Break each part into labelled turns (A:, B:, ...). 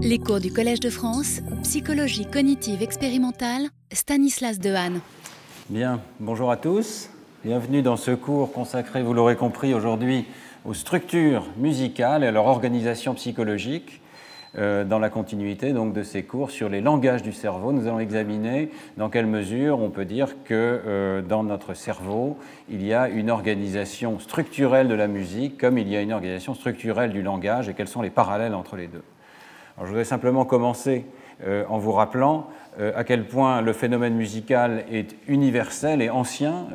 A: Les cours du Collège de France, psychologie cognitive expérimentale, Stanislas Dehaene.
B: Bien, bonjour à tous. Bienvenue dans ce cours consacré, vous l'aurez compris aujourd'hui, aux structures musicales et à leur organisation psychologique. Euh, dans la continuité donc, de ces cours sur les langages du cerveau, nous allons examiner dans quelle mesure on peut dire que euh, dans notre cerveau, il y a une organisation structurelle de la musique comme il y a une organisation structurelle du langage et quels sont les parallèles entre les deux. Je voudrais simplement commencer euh, en vous rappelant à quel point le phénomène musical est universel et ancien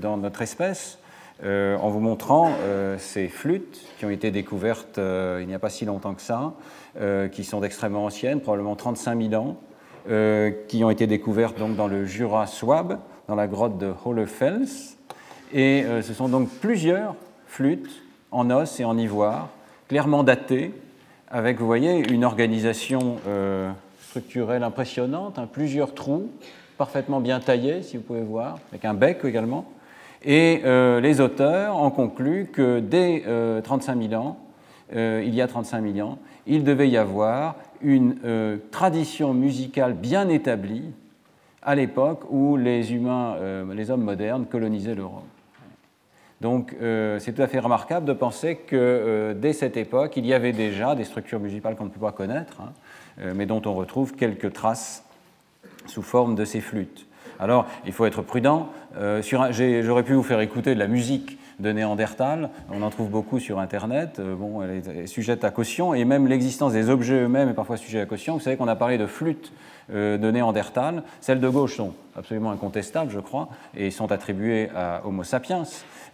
B: dans notre espèce. en vous montrant ces flûtes qui ont été découvertes il n'y a pas si longtemps que ça, euh, qui sont d'extrêmement anciennes, probablement 35 000 ans, euh, qui ont été découvertes donc dans le Jura Swab, dans la grotte de Hohlefels. Et euh, ce sont donc plusieurs flûtes en os et en ivoire, clairement datées, avec, vous voyez, une organisation structurelle impressionnante, hein, plusieurs trous, parfaitement bien taillés, si vous pouvez voir, avec un bec également. Et les auteurs en concluent que dès 35 000 ans, il y a 35 000 ans, il devait y avoir une euh, tradition musicale bien établie à l'époque où les humains, euh, les hommes modernes colonisaient l'Europe. Donc euh, c'est tout à fait remarquable de penser que dès cette époque, il y avait déjà des structures musicales qu'on ne peut pas connaître, hein, mais dont on retrouve quelques traces sous forme de ces flûtes. Alors, il faut être prudent. J'aurais pu vous faire écouter de la musique de Néandertal. On en trouve beaucoup sur Internet. Euh, bon, elle est sujette à caution. Et même l'existence des objets eux-mêmes est parfois sujette à caution. Vous savez qu'on a parlé de flûtes euh, de Néandertal. Celles de gauche sont absolument incontestables, je crois, et sont attribuées à Homo sapiens.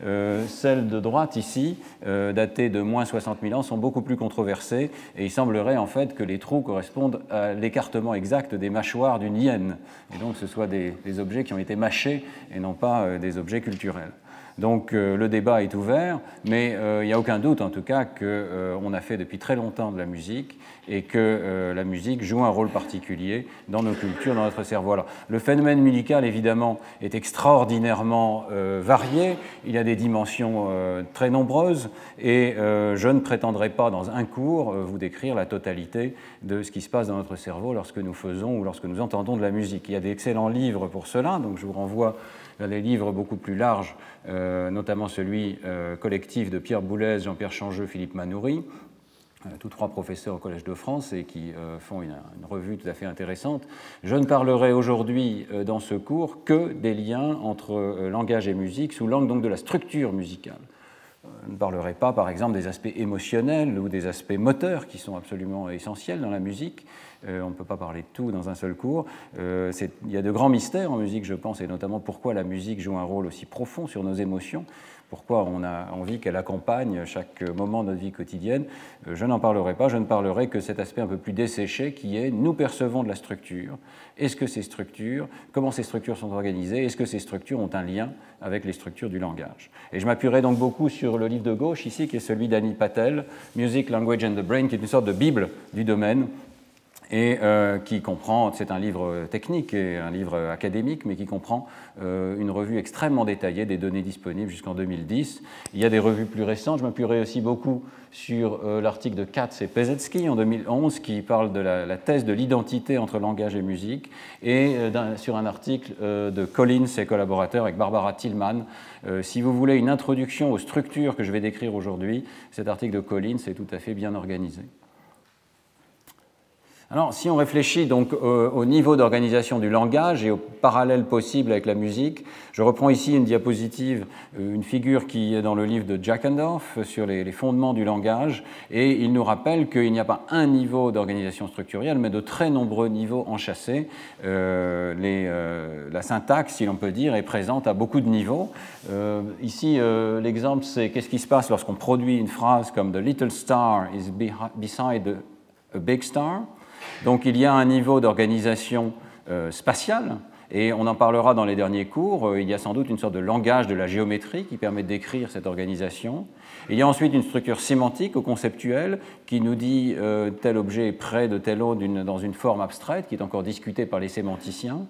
B: Euh, celles de droite ici, datées de moins 60 000 ans, sont beaucoup plus controversées et il semblerait en fait que les trous correspondent à l'écartement exact des mâchoires d'une hyène et donc ce soit des, objets qui ont été mâchés et non pas des objets culturels. Donc euh, le débat est ouvert, mais euh, il n'y a aucun doute en tout cas qu'on euh, a fait depuis très longtemps de la musique et que la musique joue un rôle particulier dans nos cultures, dans notre cerveau. Le phénomène musical, évidemment, est extraordinairement varié. Il a des dimensions très nombreuses et je ne prétendrai pas, dans un cours, vous décrire la totalité de ce qui se passe dans notre cerveau lorsque nous faisons ou lorsque nous entendons de la musique. Il y a d'excellents livres pour cela, donc je vous renvoie vers des livres beaucoup plus larges, euh, notamment celui euh, collectif de Pierre Boulez, Jean-Pierre Changeux, Philippe Manoury, euh, tous trois professeurs au Collège de France et qui font une, revue tout à fait intéressante. Je ne parlerai aujourd'hui dans ce cours que des liens entre langage et musique sous l'angle donc de la structure musicale. Je ne parlerai pas, par exemple, des aspects émotionnels ou des aspects moteurs qui sont absolument essentiels dans la musique, euh, on ne peut pas parler de tout dans un seul cours. Euh, il y a de grands mystères en musique, je pense, et notamment pourquoi la musique joue un rôle aussi profond sur nos émotions, pourquoi on a envie qu'elle accompagne chaque moment de notre vie quotidienne. Euh, je n'en parlerai pas, je ne parlerai que cet aspect un peu plus desséché qui est nous percevons de la structure. Est-ce que ces structures, comment ces structures sont organisées? Est-ce que ces structures ont un lien avec les structures du langage? Et je m'appuierai donc beaucoup sur le livre de gauche ici, qui est celui d'Annie Patel, Music, Language and the Brain, qui est une sorte de bible du domaine et euh, qui comprend, c'est un livre technique et un livre académique, mais qui comprend euh, une revue extrêmement détaillée des données disponibles jusqu'en 2010. Il y a des revues plus récentes, je m'appuierai aussi beaucoup sur euh, l'article de Katz et Pesetsky en 2011 qui parle de la, thèse de l'identité entre langage et musique, et sur un article de Collins et collaborateurs avec Barbara Tillman. si vous voulez une introduction aux structures que je vais décrire aujourd'hui, cet article de Collins est tout à fait bien organisé. Alors, si on réfléchit donc au, niveau d'organisation du langage et au parallèle possible avec la musique, je reprends ici une diapositive, euh, une figure qui est dans le livre de Jack Endorf sur les, fondements du langage, et il nous rappelle qu'il n'y a pas un niveau d'organisation structurelle, mais de très nombreux niveaux enchâssés. Euh, euh, la syntaxe, si l'on peut dire, est présente à beaucoup de niveaux. ici, l'exemple, c'est qu'est-ce qui se passe lorsqu'on produit une phrase comme The little star is beside a big star. Donc il y a un niveau d'organisation euh, spatiale, et on en parlera dans les derniers cours. Euh, il y a sans doute une sorte de langage de la géométrie qui permet décrire cette organisation. Il y a ensuite une structure sémantique ou conceptuelle qui nous dit euh, tel objet est près de tel autre dans une forme abstraite qui est encore discutée par les sémanticiens.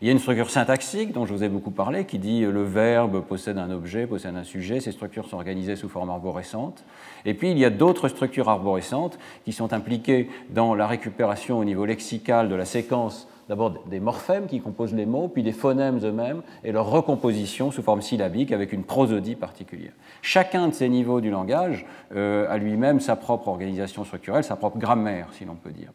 B: Il y a une structure syntaxique dont je vous ai beaucoup parlé qui dit le verbe possède un objet, possède un sujet. Ces structures sont organisées sous forme arborescente. Et puis il y a d'autres structures arborescentes qui sont impliquées dans la récupération au niveau lexical de la séquence d'abord des morphèmes qui composent les mots, puis des phonèmes eux-mêmes et leur recomposition sous forme syllabique avec une prosodie particulière. Chacun de ces niveaux du langage euh, a lui-même sa propre organisation structurelle, sa propre grammaire, si l'on peut dire.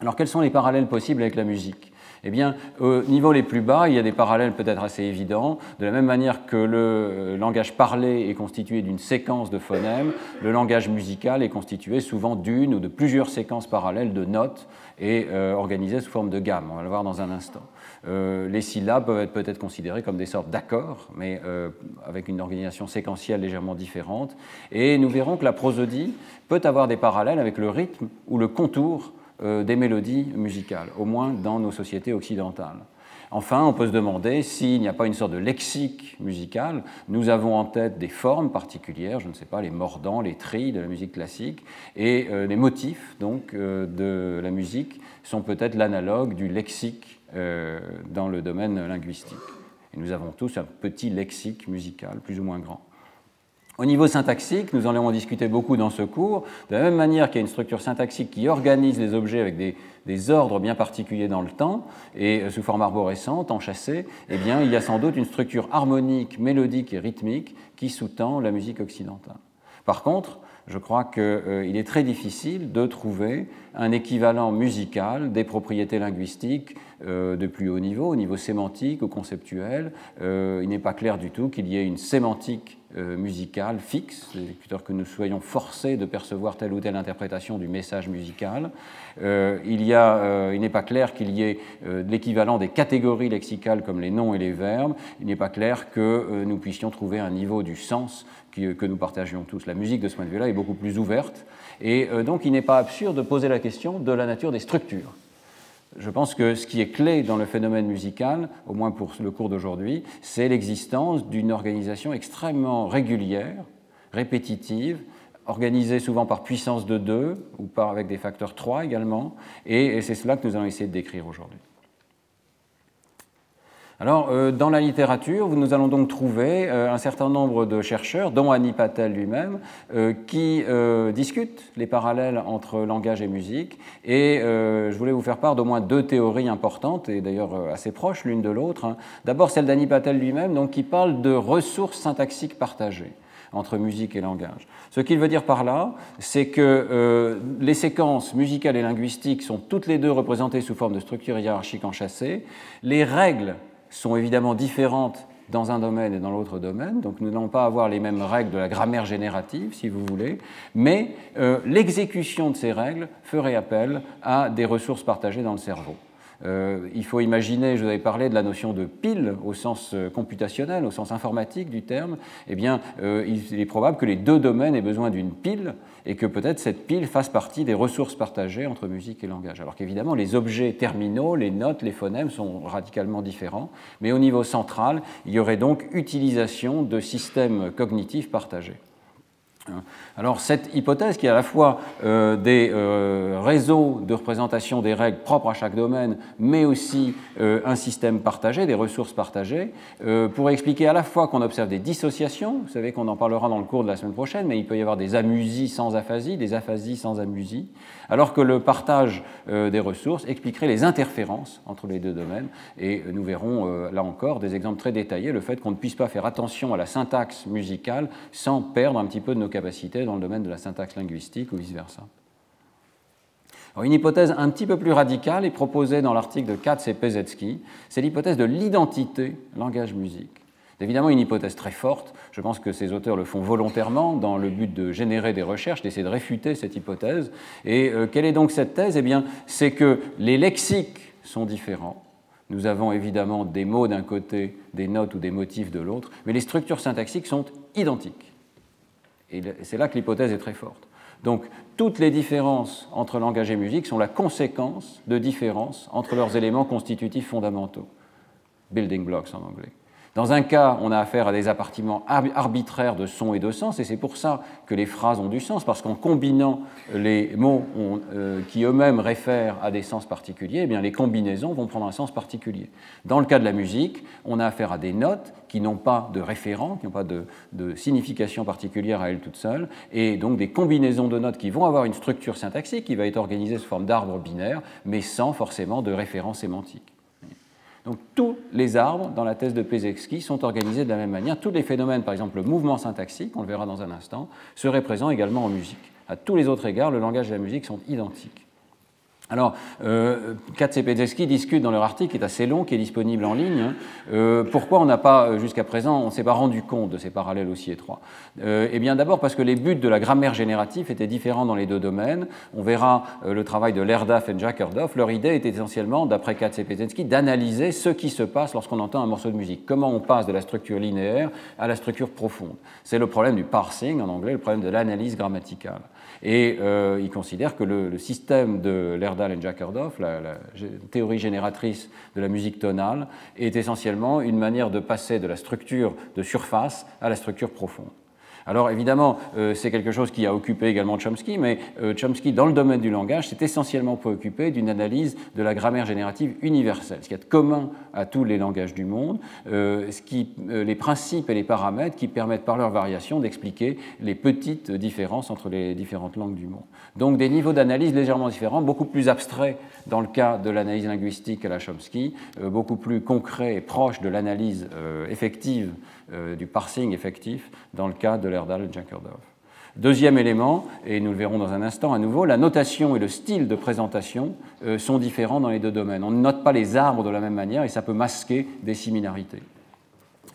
B: Alors quels sont les parallèles possibles avec la musique? Eh bien, au niveau les plus bas, il y a des parallèles peut-être assez évidents. De la même manière que le euh, langage parlé est constitué d'une séquence de phonèmes, le langage musical est constitué souvent d'une ou de plusieurs séquences parallèles de notes et euh, organisées sous forme de gamme. On va le voir dans un instant. Euh, les syllabes peuvent être peut-être considérées comme des sortes d'accords, mais avec une organisation séquentielle légèrement différente. Et nous verrons que la prosodie peut avoir des parallèles avec le rythme ou le contour euh, des mélodies musicales, au moins dans nos sociétés occidentales. Enfin, on peut se demander s'il n'y a pas une sorte de lexique musical. Nous avons en tête des formes particulières, je ne sais pas, les mordants, les trilles de la musique classique, et euh, les motifs donc euh, de la musique sont peut-être l'analogue du lexique dans le domaine linguistique. Et nous avons tous un petit lexique musical, plus ou moins grand. Au niveau syntaxique, nous en avons discuté beaucoup dans ce cours, de la même manière qu'il y a une structure syntaxique qui organise les objets avec des, ordres bien particuliers dans le temps et euh, sous forme arborescente, enchâssée, eh bien, il y a sans doute une structure harmonique, mélodique et rythmique qui sous-tend la musique occidentale. Par contre, je crois qu'il euh, est très difficile de trouver un équivalent musical des propriétés linguistiques euh, de plus haut niveau, au niveau sémantique ou conceptuel. il n'est pas clair du tout qu'il y ait une sémantique euh, musical fixe, c'est-à-dire que nous soyons forcés de percevoir telle ou telle interprétation du message musical. Euh, il, y a, euh, il n'est pas clair qu'il y ait l'équivalent des catégories lexicales comme les noms et les verbes. Il n'est pas clair que nous puissions trouver un niveau du sens que nous partagions tous. La musique, de ce point de vue-là, est beaucoup plus ouverte. Et donc, il n'est pas absurde de poser la question de la nature des structures je pense que ce qui est clé dans le phénomène musical, au moins pour le cours d'aujourd'hui, c'est l'existence d'une organisation extrêmement régulière, répétitive, organisée souvent par puissance de 2 ou par, avec des facteurs 3 également, et c'est cela que nous allons essayer de décrire aujourd'hui. Alors, euh, dans la littérature, nous allons donc trouver euh, un certain nombre de chercheurs, dont Annie Patel lui-même, euh, qui discutent les parallèles entre langage et musique. Et je voulais vous faire part d'au moins deux théories importantes, et d'ailleurs assez proches l'une de l'autre. Hein. D'abord, celle d'Annie Patel lui-même, donc, qui parle de ressources syntaxiques partagées entre musique et langage. Ce qu'il veut dire par là, c'est que les séquences musicales et linguistiques sont toutes les deux représentées sous forme de structures hiérarchiques enchâssées. Les règles sont évidemment différentes dans un domaine et dans l'autre domaine, donc nous n'allons pas avoir les mêmes règles de la grammaire générative, si vous voulez, mais euh, l'exécution de ces règles ferait appel à des ressources partagées dans le cerveau. Euh, il faut imaginer, je vous avais parlé de la notion de pile au sens euh, computationnel, au sens informatique du terme, eh bien, euh, il est probable que les deux domaines aient besoin d'une pile et que peut-être cette pile fasse partie des ressources partagées entre musique et langage. Alors qu'évidemment, les objets terminaux, les notes, les phonèmes sont radicalement différents, mais au niveau central, il y aurait donc utilisation de systèmes cognitifs partagés. Alors cette hypothèse qui est à la fois euh, des euh, réseaux de représentation des règles propres à chaque domaine, mais aussi euh, un système partagé, des ressources partagées, pourrait expliquer à la fois qu'on observe des dissociations, vous savez qu'on en parlera dans le cours de la semaine prochaine, mais il peut y avoir des amusies sans aphasie, des aphasies sans amusie, alors que le partage des ressources expliquerait les interférences entre les deux domaines, et nous verrons là encore des exemples très détaillés, le fait qu'on ne puisse pas faire attention à la syntaxe musicale sans perdre un petit peu de nos capacités dans le domaine de la syntaxe linguistique ou vice-versa. Une hypothèse un petit peu plus radicale est proposée dans l'article de Katz et Pezetsky, c'est l'hypothèse de l'identité langage-musique. C'est évidemment une hypothèse très forte, je pense que ces auteurs le font volontairement dans le but de générer des recherches, d'essayer de réfuter cette hypothèse. Et euh, quelle est donc cette thèse? Eh bien, c'est que les lexiques sont différents. Nous avons évidemment des mots d'un côté, des notes ou des motifs de l'autre, mais les structures syntaxiques sont identiques. Et c'est là que l'hypothèse est très forte. Donc, toutes les différences entre langage et musique sont la conséquence de différences entre leurs éléments constitutifs fondamentaux, building blocks en anglais. Dans un cas, on a affaire à des appartements arbitraires de sons et de sens, et c'est pour ça que les phrases ont du sens, parce qu'en combinant les mots euh, qui eux-mêmes réfèrent à des sens particuliers, eh bien, les combinaisons vont prendre un sens particulier. Dans le cas de la musique, on a affaire à des notes qui n'ont pas de référent, qui n'ont pas de, de, signification particulière à elles toutes seules, et donc des combinaisons de notes qui vont avoir une structure syntaxique qui va être organisée sous forme d'arbre binaire, mais sans forcément de référent sémantique. Donc tous les arbres dans la thèse de Pézewski sont organisés de la même manière. Tous les phénomènes, par exemple le mouvement syntaxique, on le verra dans un instant, seraient présents également en musique. À tous les autres égards, le langage et la musique sont identiques. Alors, euh, Katz et discutent dans leur article, qui est assez long, qui est disponible en ligne, hein, euh, pourquoi on n'a pas, euh, jusqu'à présent, on ne s'est pas rendu compte de ces parallèles aussi étroits? Euh, eh bien, d'abord parce que les buts de la grammaire générative étaient différents dans les deux domaines. On verra euh, le travail de Lerdaf et Jackerdorf. Leur idée était essentiellement, d'après Katz et d'analyser ce qui se passe lorsqu'on entend un morceau de musique. Comment on passe de la structure linéaire à la structure profonde? C'est le problème du parsing, en anglais, le problème de l'analyse grammaticale. Et euh, il considère que le, système de Lerdal et Jackerdorf, la, la, théorie génératrice de la musique tonale, est essentiellement une manière de passer de la structure de surface à la structure profonde. Alors évidemment, euh, c'est quelque chose qui a occupé également Chomsky, mais euh, Chomsky, dans le domaine du langage, s'est essentiellement préoccupé d'une analyse de la grammaire générative universelle, ce qui est commun à tous les langages du monde, euh, les principes et les paramètres qui permettent par leur variation d'expliquer les petites différences entre les différentes langues du monde. Donc des niveaux d'analyse légèrement différents, beaucoup plus abstraits dans le cas de l'analyse linguistique à la Chomsky, beaucoup plus concrets et proches de l'analyse effective du parsing effectif dans le cas de l'Erdal et Jankerdorf. Deuxième élément, et nous le verrons dans un instant à nouveau, la notation et le style de présentation euh, sont différents dans les deux domaines. On ne note pas les arbres de la même manière et ça peut masquer des similarités.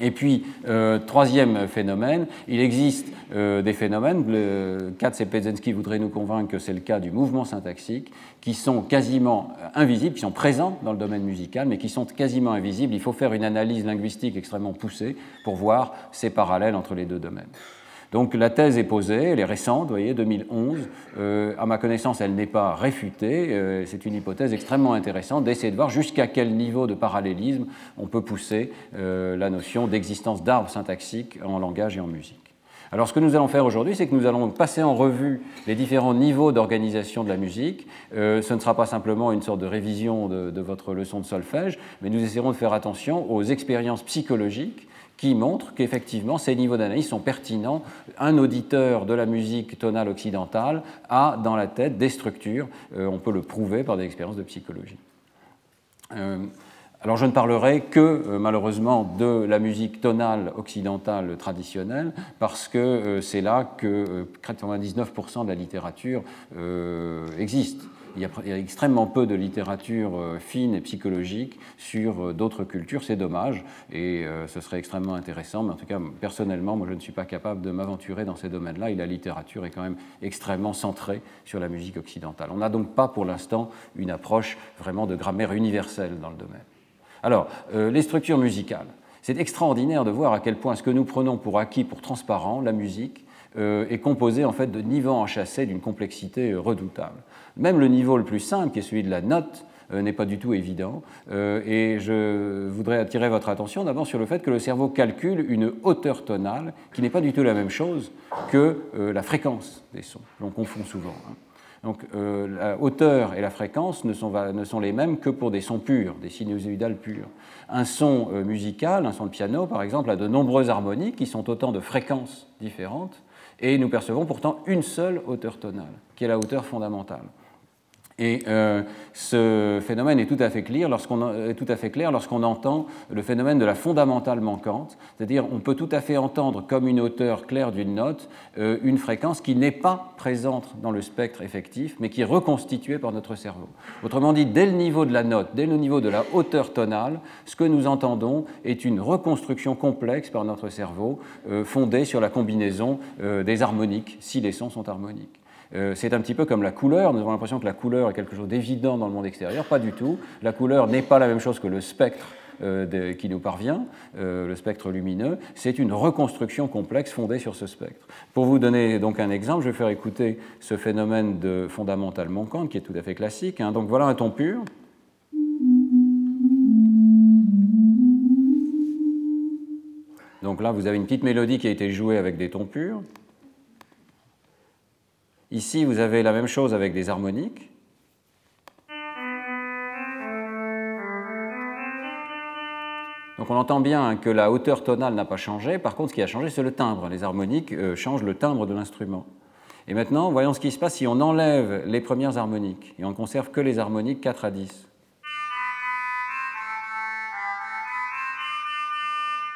B: Et puis, euh, troisième phénomène, il existe euh, des phénomènes, le, Katz et Pezensky voudraient nous convaincre que c'est le cas du mouvement syntaxique, qui sont quasiment invisibles, qui sont présents dans le domaine musical, mais qui sont quasiment invisibles. Il faut faire une analyse linguistique extrêmement poussée pour voir ces parallèles entre les deux domaines. Donc la thèse est posée, elle est récente, vous voyez, 2011. Euh, à ma connaissance, elle n'est pas réfutée. Euh, c'est une hypothèse extrêmement intéressante d'essayer de voir jusqu'à quel niveau de parallélisme on peut pousser euh, la notion d'existence d'arbres syntaxiques en langage et en musique. Alors ce que nous allons faire aujourd'hui, c'est que nous allons passer en revue les différents niveaux d'organisation de la musique. ce ne sera pas simplement une sorte de révision de, de, votre leçon de solfège, mais nous essaierons de faire attention aux expériences psychologiques qui montre qu'effectivement ces niveaux d'analyse sont pertinents. Un auditeur de la musique tonale occidentale a dans la tête des structures, euh, on peut le prouver par des expériences de psychologie. Euh, alors je ne parlerai que euh, malheureusement de la musique tonale occidentale traditionnelle parce que c'est là que 99% de la littérature existe il y, a, extrêmement peu de littérature euh, fine et psychologique sur euh, d'autres cultures. C'est dommage et euh, ce serait extrêmement intéressant. Mais en tout cas, personnellement, moi, je ne suis pas capable de m'aventurer dans ces domaines-là et la littérature est quand même extrêmement centrée sur la musique occidentale. On n'a donc pas pour l'instant une approche vraiment de grammaire universelle dans le domaine. Alors, les structures musicales. C'est extraordinaire de voir à quel point ce que nous prenons pour acquis, pour transparent, la musique, est composé en fait de niveaux enchâssés d'une complexité redoutable. Même le niveau le plus simple, qui est celui de la note, euh, n'est pas du tout évident. Euh, et je voudrais attirer votre attention d'abord sur le fait que le cerveau calcule une hauteur tonale qui n'est pas du tout la même chose que euh, la fréquence des sons. L'on confond souvent. Hein. Donc la hauteur et la fréquence ne sont, les mêmes que pour des sons purs, des sinusoïdales purs. Un son musical, un son de piano par exemple, a de nombreuses harmoniques qui sont autant de fréquences différentes, et nous percevons pourtant une seule hauteur tonale, qui est la hauteur fondamentale. Et euh, ce phénomène est tout à fait clair lorsqu'on entend le phénomène de la fondamentale manquante, c'est-à-dire on peut tout à fait entendre comme une hauteur claire d'une note euh, une fréquence qui n'est pas présente dans le spectre effectif, mais qui est reconstituée par notre cerveau. Autrement dit, dès le niveau de la note, dès le niveau de la hauteur tonale, ce que nous entendons est une reconstruction complexe par notre cerveau, euh, fondée sur la combinaison des harmoniques, si les sons sont harmoniques. Euh, c'est un petit peu comme la couleur. Nous avons l'impression que la couleur est quelque chose d'évident dans le monde extérieur. Pas du tout. La couleur n'est pas la même chose que le spectre euh, qui nous parvient, euh, le spectre lumineux. C'est une reconstruction complexe fondée sur ce spectre. Pour vous donner donc un exemple, je vais faire écouter ce phénomène de fondamental manquant qui est tout à fait classique. Hein. Donc voilà un ton pur. Donc là, vous avez une petite mélodie qui a été jouée avec des tons purs. Ici, vous avez la même chose avec des harmoniques. Donc on entend bien que la hauteur tonale n'a pas changé. Par contre, ce qui a changé, c'est le timbre. Les harmoniques euh, changent le timbre de l'instrument. Et maintenant, voyons ce qui se passe si on enlève les premières harmoniques et on ne conserve que les harmoniques 4 à 10.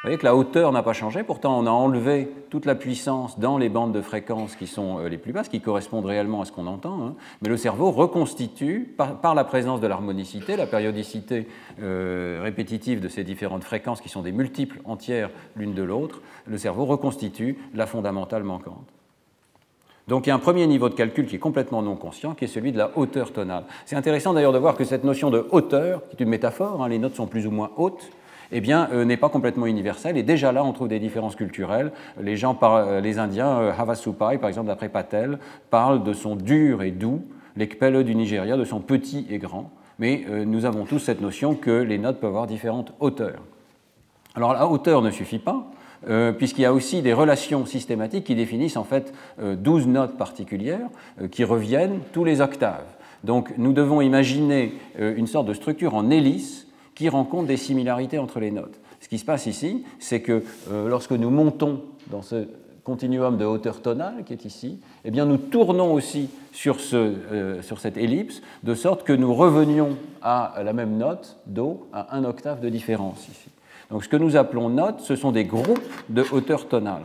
B: Vous voyez que la hauteur n'a pas changé, pourtant on a enlevé toute la puissance dans les bandes de fréquences qui sont euh, les plus basses, qui correspondent réellement à ce qu'on entend, hein. mais le cerveau reconstitue, par, la présence de l'harmonicité, la périodicité euh, répétitive de ces différentes fréquences qui sont des multiples entières l'une de l'autre, le cerveau reconstitue la fondamentale manquante. Donc il y a un premier niveau de calcul qui est complètement non conscient, qui est celui de la hauteur tonale. C'est intéressant d'ailleurs de voir que cette notion de hauteur, qui est une métaphore, hein, les notes sont plus ou moins hautes, eh bien, euh, n'est pas complètement universel. Et déjà là, on trouve des différences culturelles. Les, euh, Indiens, euh, Havasupai, par exemple, d'après Patel, parlent de son dur et doux, les Kpele du Nigeria, de son petit et grand. Mais nous avons tous cette notion que les notes peuvent avoir différentes hauteurs. Alors la hauteur ne suffit pas, puisqu'il y a aussi des relations systématiques qui définissent en fait 12 notes particulières qui reviennent tous les octaves. Donc nous devons imaginer une sorte de structure en hélice qui rencontre des similarités entre les notes. Ce qui se passe ici, c'est que euh, lorsque nous montons dans ce continuum de hauteur tonale qui est ici, eh bien nous tournons aussi sur, ce, euh, sur cette ellipse, de sorte que nous revenions à la même note, Do, à un octave de différence ici. Donc ce que nous appelons notes, ce sont des groupes de hauteur tonale.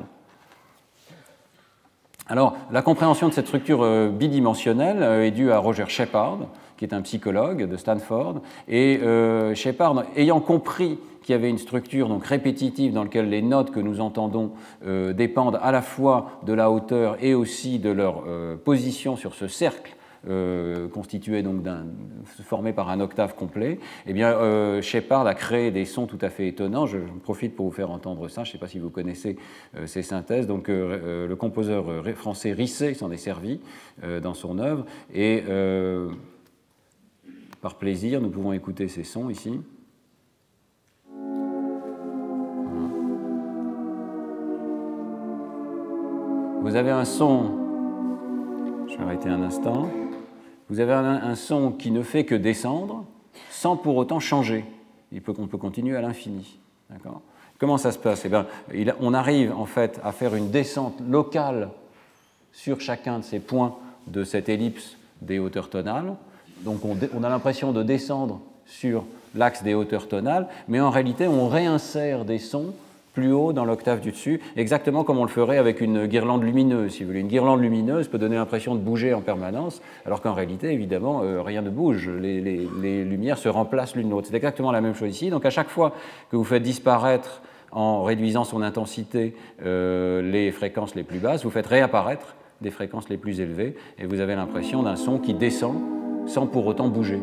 B: Alors, la compréhension de cette structure euh, bidimensionnelle est due à Roger Shepard, qui est un psychologue de Stanford. Et euh, Shepard, ayant compris qu'il y avait une structure donc répétitive dans laquelle les notes que nous entendons euh, dépendent à la fois de la hauteur et aussi de leur euh, position sur ce cercle constitué donc formé par un octave complet, eh bien, Shepard a créé des sons tout à fait étonnants. Je, profite pour vous faire entendre ça. Je ne sais pas si vous connaissez ces synthèses. Donc, le composeur français Risset s'en est servi dans son œuvre et par plaisir, nous pouvons écouter ces sons ici. Vous avez un son, je vais arrêter un instant, vous avez un, son qui ne fait que descendre sans pour autant changer. Il peut, on peut continuer à l'infini. Comment ça se passe? Eh bien, On arrive en fait à faire une descente locale sur chacun de ces points de cette ellipse des hauteurs tonales donc on, a l'impression de descendre sur l'axe des hauteurs tonales, mais en réalité on réinsère des sons plus haut dans l'octave du dessus, exactement comme on le ferait avec une guirlande lumineuse. Si vous voulez, une guirlande lumineuse peut donner l'impression de bouger en permanence, alors qu'en réalité, évidemment, euh, rien ne bouge. Les, lumières se remplacent l'une l'autre. C'est exactement la même chose ici. Donc à chaque fois que vous faites disparaître en réduisant son intensité euh, les fréquences les plus basses, vous faites réapparaître des fréquences les plus élevées, et vous avez l'impression d'un son qui descend sans pour autant bouger.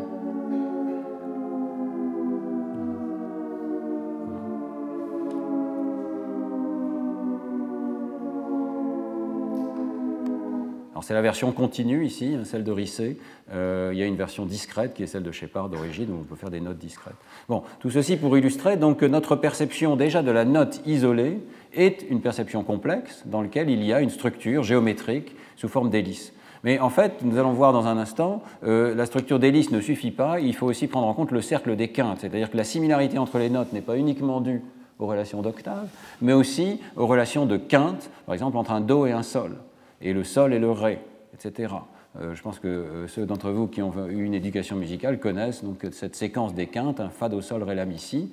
B: c'est la version continue ici, hein, celle de Risset. Euh, il y a une version discrète qui est celle de Shepard d'origine, où on peut faire des notes discrètes. Bon, tout ceci pour illustrer donc que notre perception déjà de la note isolée est une perception complexe dans laquelle il y a une structure géométrique sous forme d'hélice. Mais en fait, nous allons voir dans un instant, euh, la structure d'hélice ne suffit pas, il faut aussi prendre en compte le cercle des quintes, c'est-à-dire que la similarité entre les notes n'est pas uniquement due aux relations d'octave, mais aussi aux relations de quintes, par exemple entre un Do et un Sol, et le Sol et le Ré, etc. Euh, je pense que euh, ceux d'entre vous qui ont eu une éducation musicale connaissent donc cette séquence des quintes, un Fa, Do, Sol, Ré, La, Mi, Si,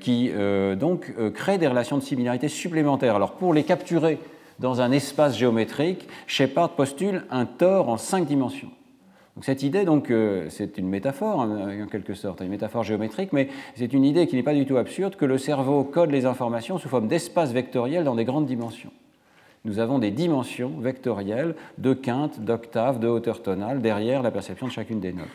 B: qui donc crée des relations de similarité supplémentaires. Alors pour les capturer dans un espace géométrique, Shepard postule un tore en cinq dimensions. Cette idée, donc, euh, c'est une métaphore en quelque sorte, une métaphore géométrique, mais c'est une idée qui n'est pas du tout absurde que le cerveau code les informations sous forme d'espaces vectoriels dans des grandes dimensions. Nous avons des dimensions vectorielles de quintes, d'octaves, de hauteur tonale derrière la perception de chacune des notes.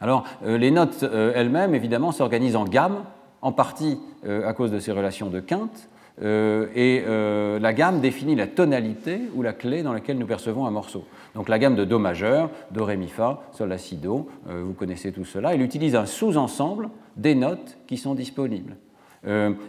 B: Alors, euh, les notes euh, elles-mêmes, évidemment, s'organisent en gammes, en partie à cause de ces relations de quintes, euh, et euh, la gamme définit la tonalité ou la clé dans laquelle nous percevons un morceau. Donc la gamme de Do majeur, Do, Ré, Mi, Fa, Sol, La, Si, Do, euh, vous connaissez tout cela, elle utilise un sous-ensemble des notes qui sont disponibles.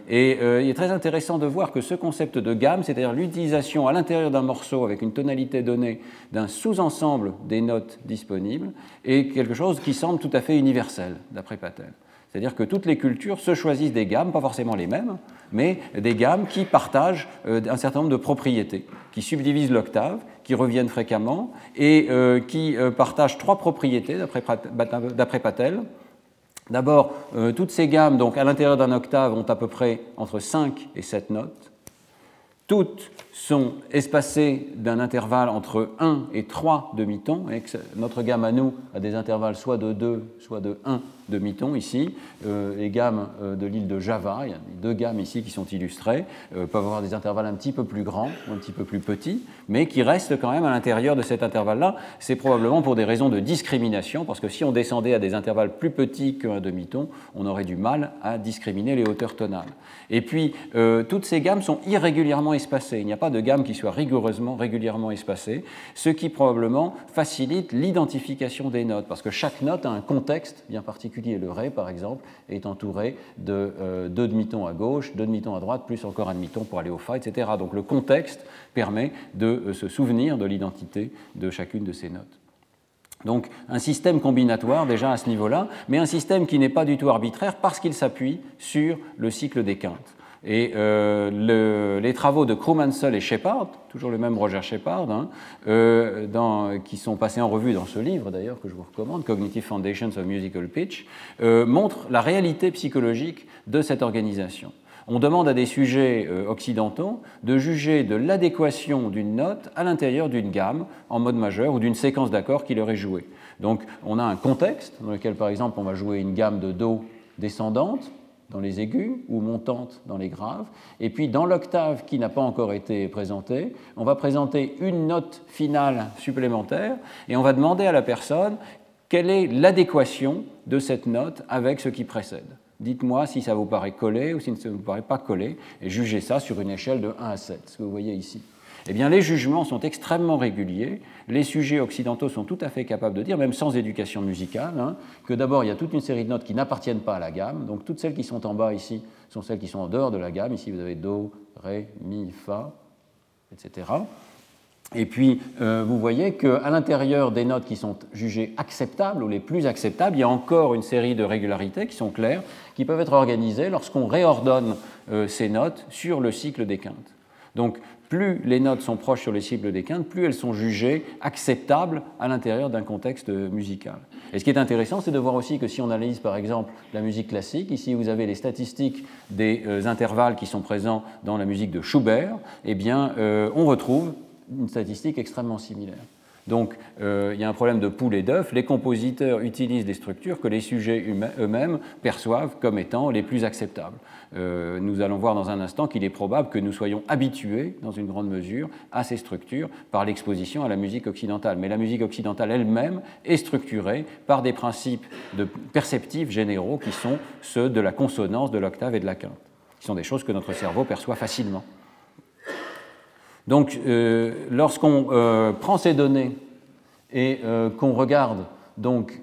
B: et il est très intéressant de voir que ce concept de gamme, c'est-à-dire l'utilisation à l'intérieur d'un morceau avec une tonalité donnée d'un sous-ensemble des notes disponibles, est quelque chose qui semble tout à fait universel, d'après Patel. C'est-à-dire que toutes les cultures se choisissent des gammes, pas forcément les mêmes, mais des gammes qui partagent euh, un certain nombre de propriétés, qui subdivisent l'octave, qui reviennent fréquemment et euh, qui euh, partagent trois propriétés d'après Patel. D'abord, toutes ces gammes, donc à l'intérieur d'un octave, ont à peu près entre 5 et 7 notes. Toutes sont espacées d'un intervalle entre 1 et 3 demi-tons. Notre gamme à nous a des intervalles soit de 2, soit de 1 demi-ton ici. Euh, les gammes euh, de l'île de Java, il y a deux gammes ici qui sont illustrées, euh, peuvent avoir des intervalles un petit peu plus grands ou un petit peu plus petits, mais qui restent quand même à l'intérieur de cet intervalle-là. C'est probablement pour des raisons de discrimination, parce que si on descendait à des intervalles plus petits qu'un demi-ton, on aurait du mal à discriminer les hauteurs tonales. Et puis, toutes ces gammes sont irrégulièrement espacées. Il n'y a pas de gamme qui soit rigoureusement, régulièrement espacée, ce qui probablement facilite l'identification des notes, parce que chaque note a un contexte bien particulier le Ré, par exemple, est entouré de euh, deux demi-tons à gauche, deux demi-tons à droite, plus encore un demi-ton pour aller au Fa, etc. Donc le contexte permet de euh, se souvenir de l'identité de chacune de ces notes. Donc un système combinatoire déjà à ce niveau-là, mais un système qui n'est pas du tout arbitraire parce qu'il s'appuie sur le cycle des quintes. Et euh, les travaux de Krummansel et Shepard, toujours le même Roger Shepard, hein, euh, qui sont passés en revue dans ce livre d'ailleurs que je vous recommande, Cognitive Foundations of Musical Pitch, euh, montrent la réalité psychologique de cette organisation. On demande à des sujets occidentaux de juger de l'adéquation d'une note à l'intérieur d'une gamme en mode majeur ou d'une séquence d'accords qui leur est jouée. Donc on a un contexte dans lequel par exemple on va jouer une gamme de Do descendante dans les aigus ou montante dans les graves. Et puis dans l'octave qui n'a pas encore été présentée, on va présenter une note finale supplémentaire et on va demander à la personne quelle est l'adéquation de cette note avec ce qui précède. Dites-moi si ça vous paraît collé ou si ça ne vous paraît pas collé et jugez ça sur une échelle de 1 à 7, ce que vous voyez ici. Eh bien, les jugements sont extrêmement réguliers. Les sujets occidentaux sont tout à fait capables de dire, même sans éducation musicale, hein, que d'abord, il y a toute une série de notes qui n'appartiennent pas à la gamme. Donc, toutes celles qui sont en bas ici sont celles qui sont en dehors de la gamme. Ici, vous avez Do, Ré, Mi, Fa, etc. Et puis, euh, vous voyez qu'à l'intérieur des notes qui sont jugées acceptables ou les plus acceptables, il y a encore une série de régularités qui sont claires, qui peuvent être organisées lorsqu'on réordonne euh, ces notes sur le cycle des quintes. Donc, plus les notes sont proches sur les cibles des quintes, plus elles sont jugées acceptables à l'intérieur d'un contexte musical. Et ce qui est intéressant, c'est de voir aussi que si on analyse par exemple la musique classique, ici vous avez les statistiques des euh, intervalles qui sont présents dans la musique de Schubert, eh bien euh, on retrouve une statistique extrêmement similaire. Donc euh, il y a un problème de poule et d'œuf. Les compositeurs utilisent des structures que les sujets eux-mêmes perçoivent comme étant les plus acceptables. Euh, nous allons voir dans un instant qu'il est probable que nous soyons habitués, dans une grande mesure, à ces structures par l'exposition à la musique occidentale. Mais la musique occidentale elle-même est structurée par des principes de perceptifs généraux qui sont ceux de la consonance, de l'octave et de la quinte, qui sont des choses que notre cerveau perçoit facilement. Donc, euh, lorsqu'on euh, prend ces données et qu'on regarde donc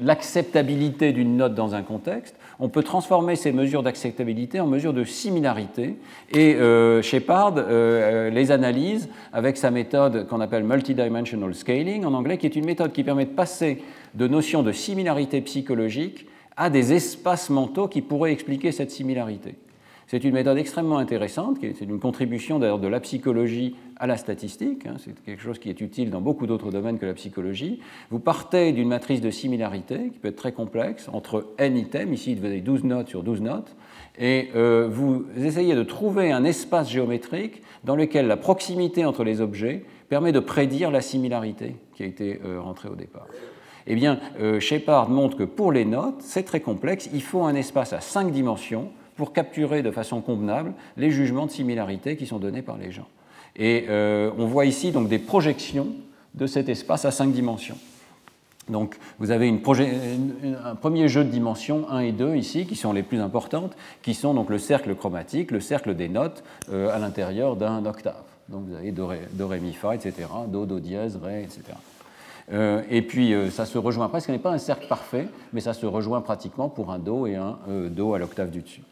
B: l'acceptabilité d'une note dans un contexte, on peut transformer ces mesures d'acceptabilité en mesures de similarité. Et euh, Shepard euh, euh, les analyse avec sa méthode qu'on appelle multidimensional scaling en anglais, qui est une méthode qui permet de passer de notions de similarité psychologique à des espaces mentaux qui pourraient expliquer cette similarité. C'est une méthode extrêmement intéressante, c'est une contribution d'ailleurs de la psychologie à la statistique, hein. c'est quelque chose qui est utile dans beaucoup d'autres domaines que la psychologie. Vous partez d'une matrice de similarité qui peut être très complexe entre n items, ici vous avez 12 notes sur 12 notes, et euh, vous essayez de trouver un espace géométrique dans lequel la proximité entre les objets permet de prédire la similarité qui a été euh, rentrée au départ. Eh bien, euh, Shepard montre que pour les notes, c'est très complexe, il faut un espace à 5 dimensions pour capturer de façon convenable les jugements de similarité qui sont donnés par les gens. Et euh, on voit ici donc des projections de cet espace à cinq dimensions. Donc vous avez un premier jeu de dimensions 1 et 2 ici, qui sont les plus importantes, qui sont donc le cercle chromatique, le cercle des notes euh, à l'intérieur d'un octave. Donc vous avez do ré, mi, fa, etc., do, do dièse, ré, etc. Euh, et puis ça se rejoint presque, ce n'est pas un cercle parfait, mais ça se rejoint pratiquement pour un do et un do à l'octave du dessus.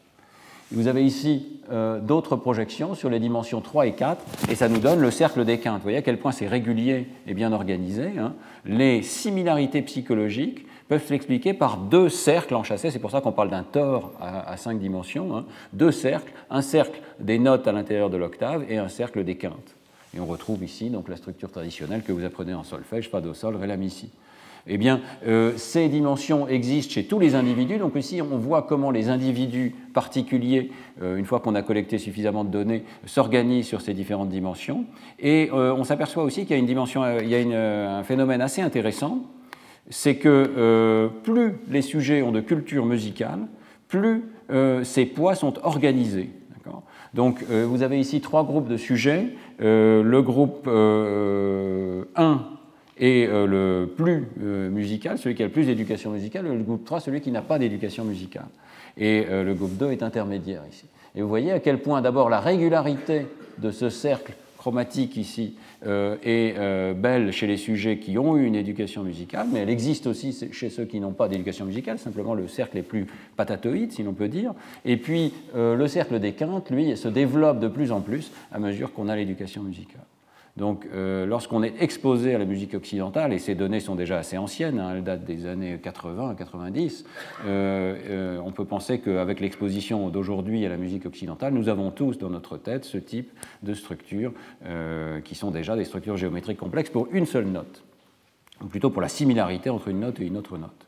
B: Vous avez ici euh, d'autres projections sur les dimensions 3 et 4, et ça nous donne le cercle des quintes. Vous voyez à quel point c'est régulier et bien organisé. Hein. Les similarités psychologiques peuvent s'expliquer par deux cercles enchâssés, c'est pour ça qu'on parle d'un tore à, cinq dimensions, hein. deux cercles, un cercle des notes à l'intérieur de l'octave et un cercle des quintes. Et on retrouve ici donc la structure traditionnelle que vous apprenez en solfège, fa, do, sol, ré, la, mi, si. Eh bien, euh, ces dimensions existent chez tous les individus. Donc ici, on voit comment les individus particuliers, euh, une fois qu'on a collecté suffisamment de données, s'organisent sur ces différentes dimensions. Et euh, on s'aperçoit aussi qu'il y a une dimension, il y a un phénomène assez intéressant, c'est que plus les sujets ont de culture musicale, plus ces poids sont organisés. Donc, vous avez ici trois groupes de sujets. le groupe 1 et euh, le plus euh, musical, celui qui a le plus d'éducation musicale, le groupe 3, celui qui n'a pas d'éducation musicale. Et euh, le groupe 2 est intermédiaire ici. Et vous voyez à quel point d'abord la régularité de ce cercle chromatique ici est belle chez les sujets qui ont eu une éducation musicale, mais elle existe aussi chez ceux qui n'ont pas d'éducation musicale, simplement le cercle est plus patatoïde, si l'on peut dire. Et puis le cercle des quintes, lui, se développe de plus en plus à mesure qu'on a l'éducation musicale. Donc, euh, lorsqu'on est exposé à la musique occidentale, et ces données sont déjà assez anciennes, hein, elles datent des années 80 90, euh, euh, on peut penser qu'avec l'exposition d'aujourd'hui à la musique occidentale, nous avons tous dans notre tête ce type de structures qui sont déjà des structures géométriques complexes pour une seule note, ou plutôt pour la similarité entre une note et une autre note.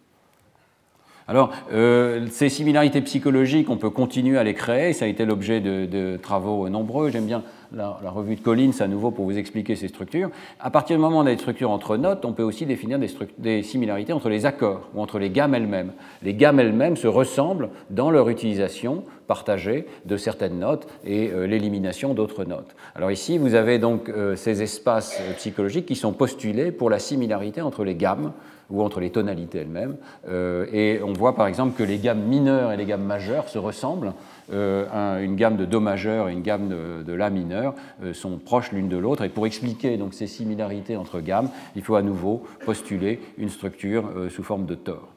B: Alors, euh, ces similarités psychologiques, on peut continuer à les créer, ça a été l'objet de, travaux nombreux. J'aime bien la, revue de Collins à nouveau pour vous expliquer ces structures. À partir du moment où on a des structures entre notes, on peut aussi définir des, similarités entre les accords ou entre les gammes elles-mêmes. Les gammes elles-mêmes se ressemblent dans leur utilisation partagée de certaines notes et euh, l'élimination d'autres notes. Alors ici, vous avez donc euh, ces espaces psychologiques qui sont postulés pour la similarité entre les gammes ou entre les tonalités elles-mêmes. Euh, et on voit par exemple que les gammes mineures et les gammes majeures se ressemblent. Euh, une gamme de Do majeur et une gamme de, La mineur euh, sont proches l'une de l'autre. Et pour expliquer donc ces similarités entre gammes, il faut à nouveau postuler une structure sous forme de tore.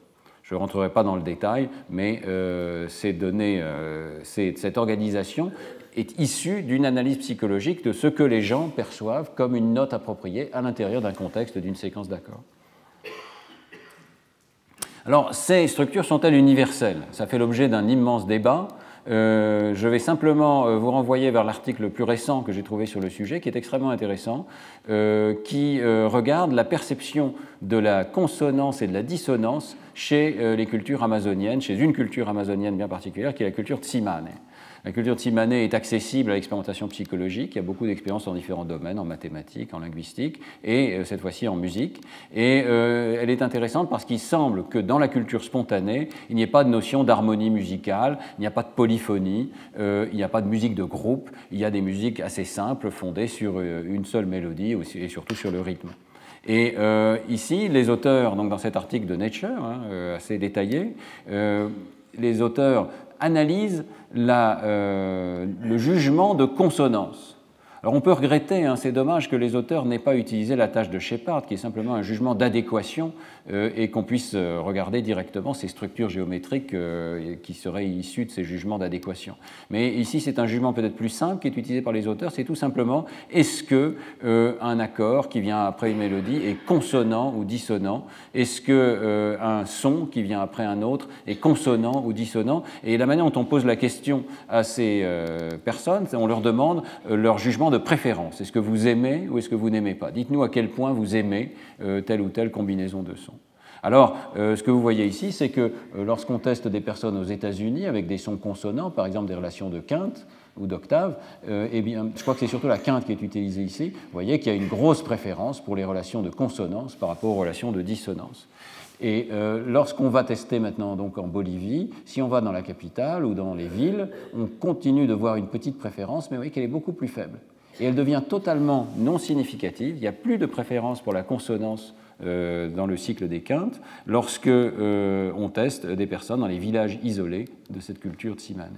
B: Je ne rentrerai pas dans le détail, mais cette organisation est issue d'une analyse psychologique de ce que les gens perçoivent comme une note appropriée à l'intérieur d'un contexte d'une séquence d'accords. Alors, ces structures sont-elles universelles? Ça fait l'objet d'un immense débat. Euh, je vais simplement euh, vous renvoyer vers l'article le plus récent que j'ai trouvé sur le sujet, qui est extrêmement intéressant, euh, qui regarde la perception de la consonance et de la dissonance chez les cultures amazoniennes, chez une culture amazonienne bien particulière, qui est la culture Tsimane. La culture de Simané est accessible à l'expérimentation psychologique. Il y a beaucoup d'expériences dans différents domaines, en mathématiques, en linguistique et euh, cette fois-ci en musique. Et euh, elle est intéressante parce qu'il semble que dans la culture spontanée, il n'y ait pas de notion d'harmonie musicale, il n'y a pas de polyphonie, euh, il n'y a pas de musique de groupe, il y a des musiques assez simples fondées sur une seule mélodie et surtout sur le rythme. Et ici, les auteurs, donc dans cet article de Nature, hein, assez détaillé, les auteurs analysent euh, le jugement de consonance. Alors on peut regretter, hein, c'est dommage que les auteurs n'aient pas utilisé la tâche de Shepard, qui est simplement un jugement d'adéquation, et qu'on puisse euh, regarder directement ces structures géométriques euh, qui seraient issues de ces jugements d'adéquation. Mais ici, c'est un jugement peut-être plus simple qui est utilisé par les auteurs, c'est tout simplement est-ce que un accord qui vient après une mélodie est consonant ou dissonant? Est-ce que un son qui vient après un autre est consonant ou dissonant? Et la manière dont on pose la question à ces personnes, on leur demande leur jugement de préférence. Est-ce que vous aimez ou est-ce que vous n'aimez pas? Dites-nous à quel point vous aimez euh, telle ou telle combinaison de sons. Alors, euh, ce que vous voyez ici, c'est que euh, lorsqu'on teste des personnes aux États-Unis avec des sons consonants, par exemple des relations de quinte ou d'octave, eh bien, je crois que c'est surtout la quinte qui est utilisée ici. Vous voyez qu'il y a une grosse préférence pour les relations de consonance par rapport aux relations de dissonance. Et lorsqu'on va tester maintenant donc en Bolivie, si on va dans la capitale ou dans les villes, on continue de voir une petite préférence, mais vous voyez qu'elle est beaucoup plus faible et elle devient totalement non significative. Il n'y a plus de préférence pour la consonance euh, dans le cycle des quintes lorsque euh, on teste des personnes dans les villages isolés de cette culture tsimane.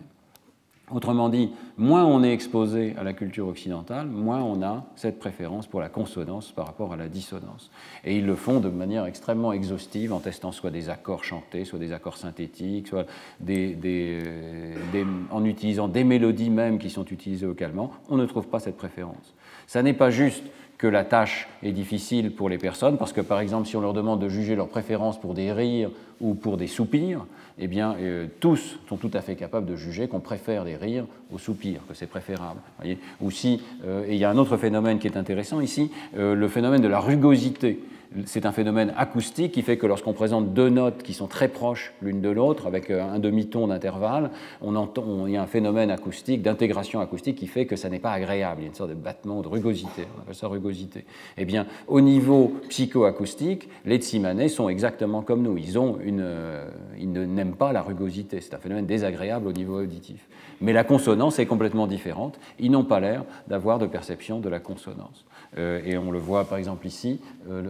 B: Autrement dit, moins on est exposé à la culture occidentale, moins on a cette préférence pour la consonance par rapport à la dissonance. Et ils le font de manière extrêmement exhaustive en testant soit des accords chantés, soit des accords synthétiques, soit euh, en utilisant des mélodies même qui sont utilisées localement. On ne trouve pas cette préférence. Ça n'est pas juste que la tâche est difficile pour les personnes, parce que par exemple, si on leur demande de juger leur préférence pour des rires ou pour des soupirs, eh bien, euh, tous sont tout à fait capables de juger qu'on préfère des rires aux soupirs, que c'est préférable. Voyez Ou si, euh, et il y a un autre phénomène qui est intéressant ici, euh, le phénomène de la rugosité c'est un phénomène acoustique qui fait que lorsqu'on présente deux notes qui sont très proches l'une de l'autre, avec euh, un demi-ton d'intervalle, on entend, il y a un phénomène acoustique, d'intégration acoustique qui fait que ça n'est pas agréable. Il y a une sorte de battement, de rugosité. On appelle ça rugosité. Eh bien, au niveau psychoacoustique, les Tsimanais sont exactement comme nous. Ils, ont une, euh, ils n'aiment pas la rugosité. C'est un phénomène désagréable au niveau auditif. Mais la consonance est complètement différente. Ils n'ont pas l'air d'avoir de perception de la consonance. Euh, et on le voit par exemple ici, euh,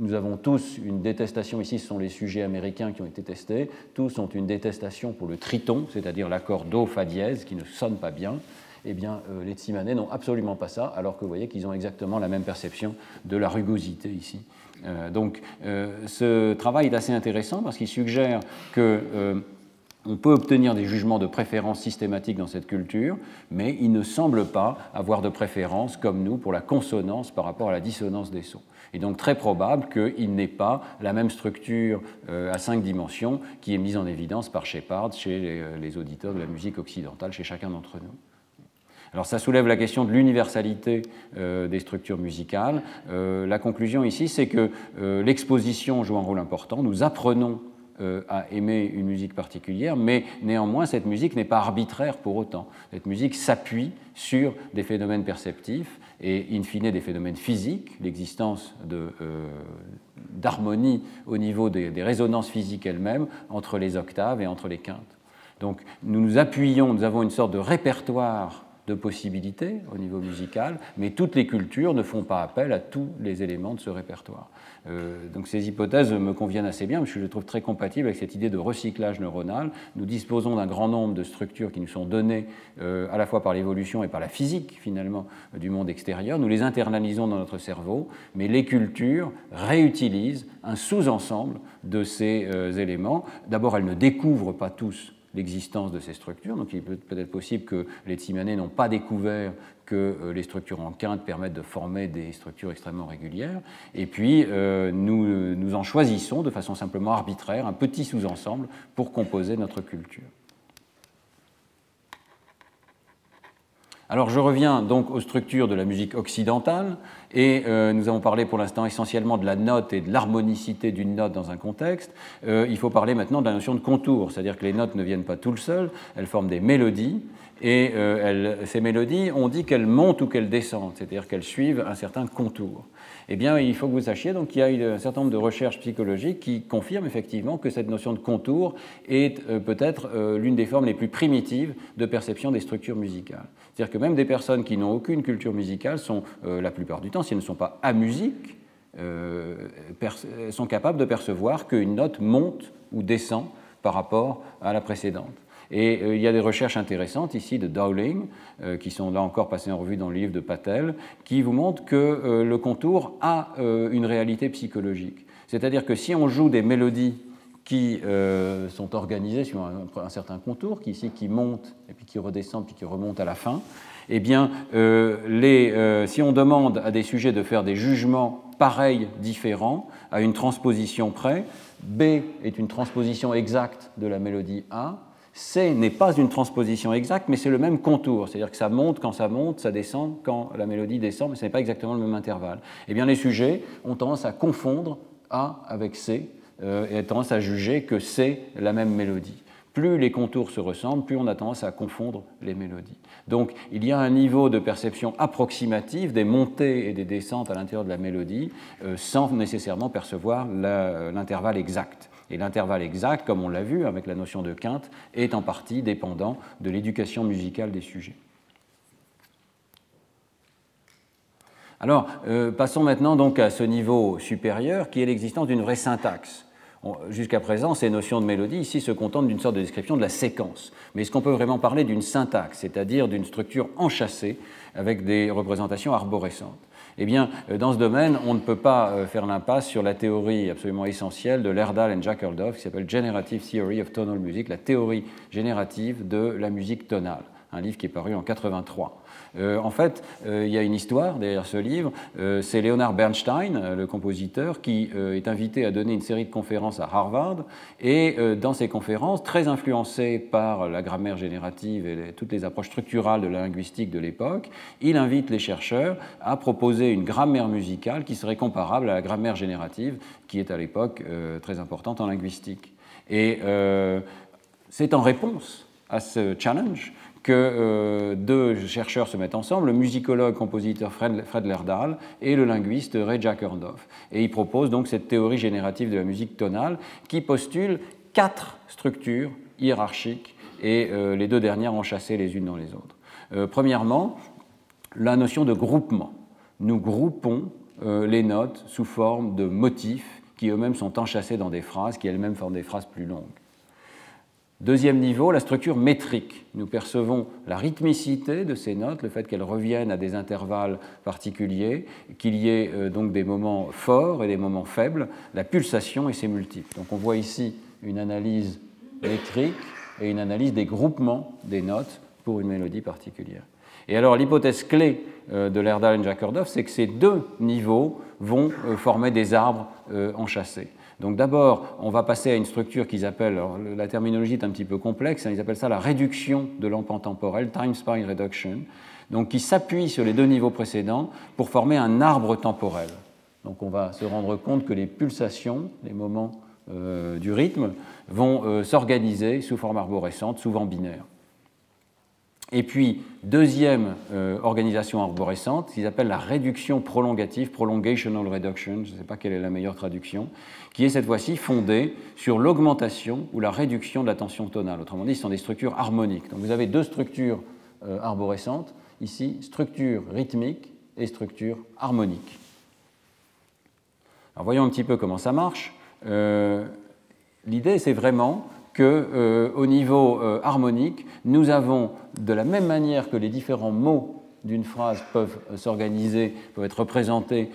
B: nous avons tous une détestation, ici ce sont les sujets américains qui ont été testés, tous ont une détestation pour le triton, c'est-à-dire l'accord Do, Fa dièse, qui ne sonne pas bien. Eh bien, euh, les Tsimanais n'ont absolument pas ça, alors que vous voyez qu'ils ont exactement la même perception de la rugosité ici. donc, ce travail est assez intéressant parce qu'il suggère que on peut obtenir des jugements de préférence systématiques dans cette culture, mais il ne semble pas avoir de préférence, comme nous, pour la consonance par rapport à la dissonance des sons. Et donc très probable qu'il n'ait pas la même structure euh, à cinq dimensions qui est mise en évidence par Shepard chez euh, les, auditeurs de la musique occidentale, chez chacun d'entre nous. Alors ça soulève la question de l'universalité euh, des structures musicales. la conclusion ici, c'est que l'exposition joue un rôle important. Nous apprenons euh, à aimer une musique particulière, mais néanmoins, cette musique n'est pas arbitraire pour autant. Cette musique s'appuie sur des phénomènes perceptifs et, in fine, des phénomènes physiques, l'existence euh, d'harmonie au niveau des, des résonances physiques elles-mêmes entre les octaves et entre les quintes. Donc, nous nous appuyons, nous avons une sorte de répertoire de possibilités au niveau musical, mais toutes les cultures ne font pas appel à tous les éléments de ce répertoire. Euh, donc ces hypothèses me conviennent assez bien, parce je les trouve très compatibles avec cette idée de recyclage neuronal. Nous disposons d'un grand nombre de structures qui nous sont données euh, à la fois par l'évolution et par la physique, finalement, du monde extérieur. Nous les internalisons dans notre cerveau, mais les cultures réutilisent un sous-ensemble de ces euh, éléments. D'abord, elles ne découvrent pas tous l'existence de ces structures. Donc il peut peut-être possible que les Tsimanais n'ont pas découvert que euh, les structures en quinte permettent de former des structures extrêmement régulières. Et puis euh, nous, nous en choisissons de façon simplement arbitraire un petit sous-ensemble pour composer notre culture. Alors je reviens donc aux structures de la musique occidentale et euh, nous avons parlé pour l'instant essentiellement de la note et de l'harmonicité d'une note dans un contexte. Euh, il faut parler maintenant de la notion de contour, c'est-à-dire que les notes ne viennent pas tout seules, elles forment des mélodies et euh, ces mélodies, on dit qu'elles montent ou qu'elles descendent, c'est-à-dire qu'elles suivent un certain contour eh bien, il faut que vous sachiez donc qu'il y a un certain nombre de recherches psychologiques qui confirment effectivement que cette notion de contour est euh, peut-être euh, l'une des formes les plus primitives de perception des structures musicales. C'est-à-dire que même des personnes qui n'ont aucune culture musicale sont, euh, la plupart du temps, si elles ne sont pas à musique, sont capables de percevoir qu'une note monte ou descend par rapport à la précédente. Et euh, il y a des recherches intéressantes ici de Dowling, euh, qui sont là encore passées en revue dans le livre de Patel, qui vous montrent que euh, le contour a une réalité psychologique. C'est-à-dire que si on joue des mélodies qui sont organisées sur un, certain contour, qui ici qui montent et puis qui redescendent puis qui remontent à la fin, eh bien, si on demande à des sujets de faire des jugements pareils, différents, à une transposition près, B est une transposition exacte de la mélodie A, C n'est pas une transposition exacte, mais c'est le même contour. C'est-à-dire que ça monte quand ça monte, ça descend quand la mélodie descend, mais ce n'est pas exactement le même intervalle. Eh bien, les sujets ont tendance à confondre A avec C euh, et ont tendance à juger que c'est la même mélodie. Plus les contours se ressemblent, plus on a tendance à confondre les mélodies. Donc il y a un niveau de perception approximative des montées et des descentes à l'intérieur de la mélodie euh, sans nécessairement percevoir l'intervalle exact. Et l'intervalle exact, comme on l'a vu avec la notion de quinte, est en partie dépendant de l'éducation musicale des sujets. Alors, euh, passons maintenant donc à ce niveau supérieur qui est l'existence d'une vraie syntaxe. Jusqu'à présent, ces notions de mélodie ici se contentent d'une sorte de description de la séquence. Mais est-ce qu'on peut vraiment parler d'une syntaxe, c'est-à-dire d'une structure enchâssée avec des représentations arborescentes? Eh bien, euh, dans ce domaine, on ne peut pas euh, faire l'impasse sur la théorie absolument essentielle de Lerdal et Jack Eldorf, qui s'appelle Generative Theory of Tonal Music, la théorie générative de la musique tonale, un livre qui est paru en 83. Euh, en fait, euh, il y a une histoire derrière ce livre. Euh, c'est Leonard Bernstein, le compositeur, qui est invité à donner une série de conférences à Harvard. Et dans ces conférences, très influencé par la grammaire générative et toutes les approches structurales de la linguistique de l'époque, il invite les chercheurs à proposer une grammaire musicale qui serait comparable à la grammaire générative, qui est à l'époque très importante en linguistique. Et c'est en réponse à ce challenge que euh, deux chercheurs se mettent ensemble, le musicologue compositeur Fred, Fred Lerdahl et le linguiste Ray Jack Erndorf. Et ils proposent donc cette théorie générative de la musique tonale qui postule quatre structures hiérarchiques et euh, les deux dernières enchâssées les unes dans les autres. Euh, premièrement, la notion de groupement. Nous groupons les notes sous forme de motifs qui eux-mêmes sont enchâssés dans des phrases qui elles-mêmes forment des phrases plus longues. Deuxième niveau, la structure métrique. Nous percevons la rythmicité de ces notes, le fait qu'elles reviennent à des intervalles particuliers, qu'il y ait euh, donc des moments forts et des moments faibles, la pulsation et ses multiples. Donc on voit ici une analyse métrique et une analyse des groupements des notes pour une mélodie particulière. Et alors l'hypothèse clé euh, de Lerdal et Jakordov, c'est que ces deux niveaux vont euh, former des arbres enchâssés. Donc d'abord, on va passer à une structure qu'ils appellent, la terminologie est un petit peu complexe, hein, ils appellent ça la réduction de l'empant temporel, time spine reduction, donc qui s'appuie sur les deux niveaux précédents pour former un arbre temporel. Donc on va se rendre compte que les pulsations, les moments euh, du rythme, vont euh, s'organiser sous forme arborescente, souvent binaire. Et puis, deuxième euh, organisation arborescente, qu'ils appellent la réduction prolongative, prolongational reduction, je ne sais pas quelle est la meilleure traduction, qui est cette fois-ci fondée sur l'augmentation ou la réduction de la tension tonale. Autrement dit, ce sont des structures harmoniques. Donc vous avez deux structures euh, arborescentes, ici, structure rythmique et structure harmonique. Alors voyons un petit peu comment ça marche. Euh, l'idée, c'est vraiment qu'au euh, niveau euh, harmonique, nous avons, de la même manière que les différents mots d'une phrase peuvent euh, s'organiser, peuvent être représentés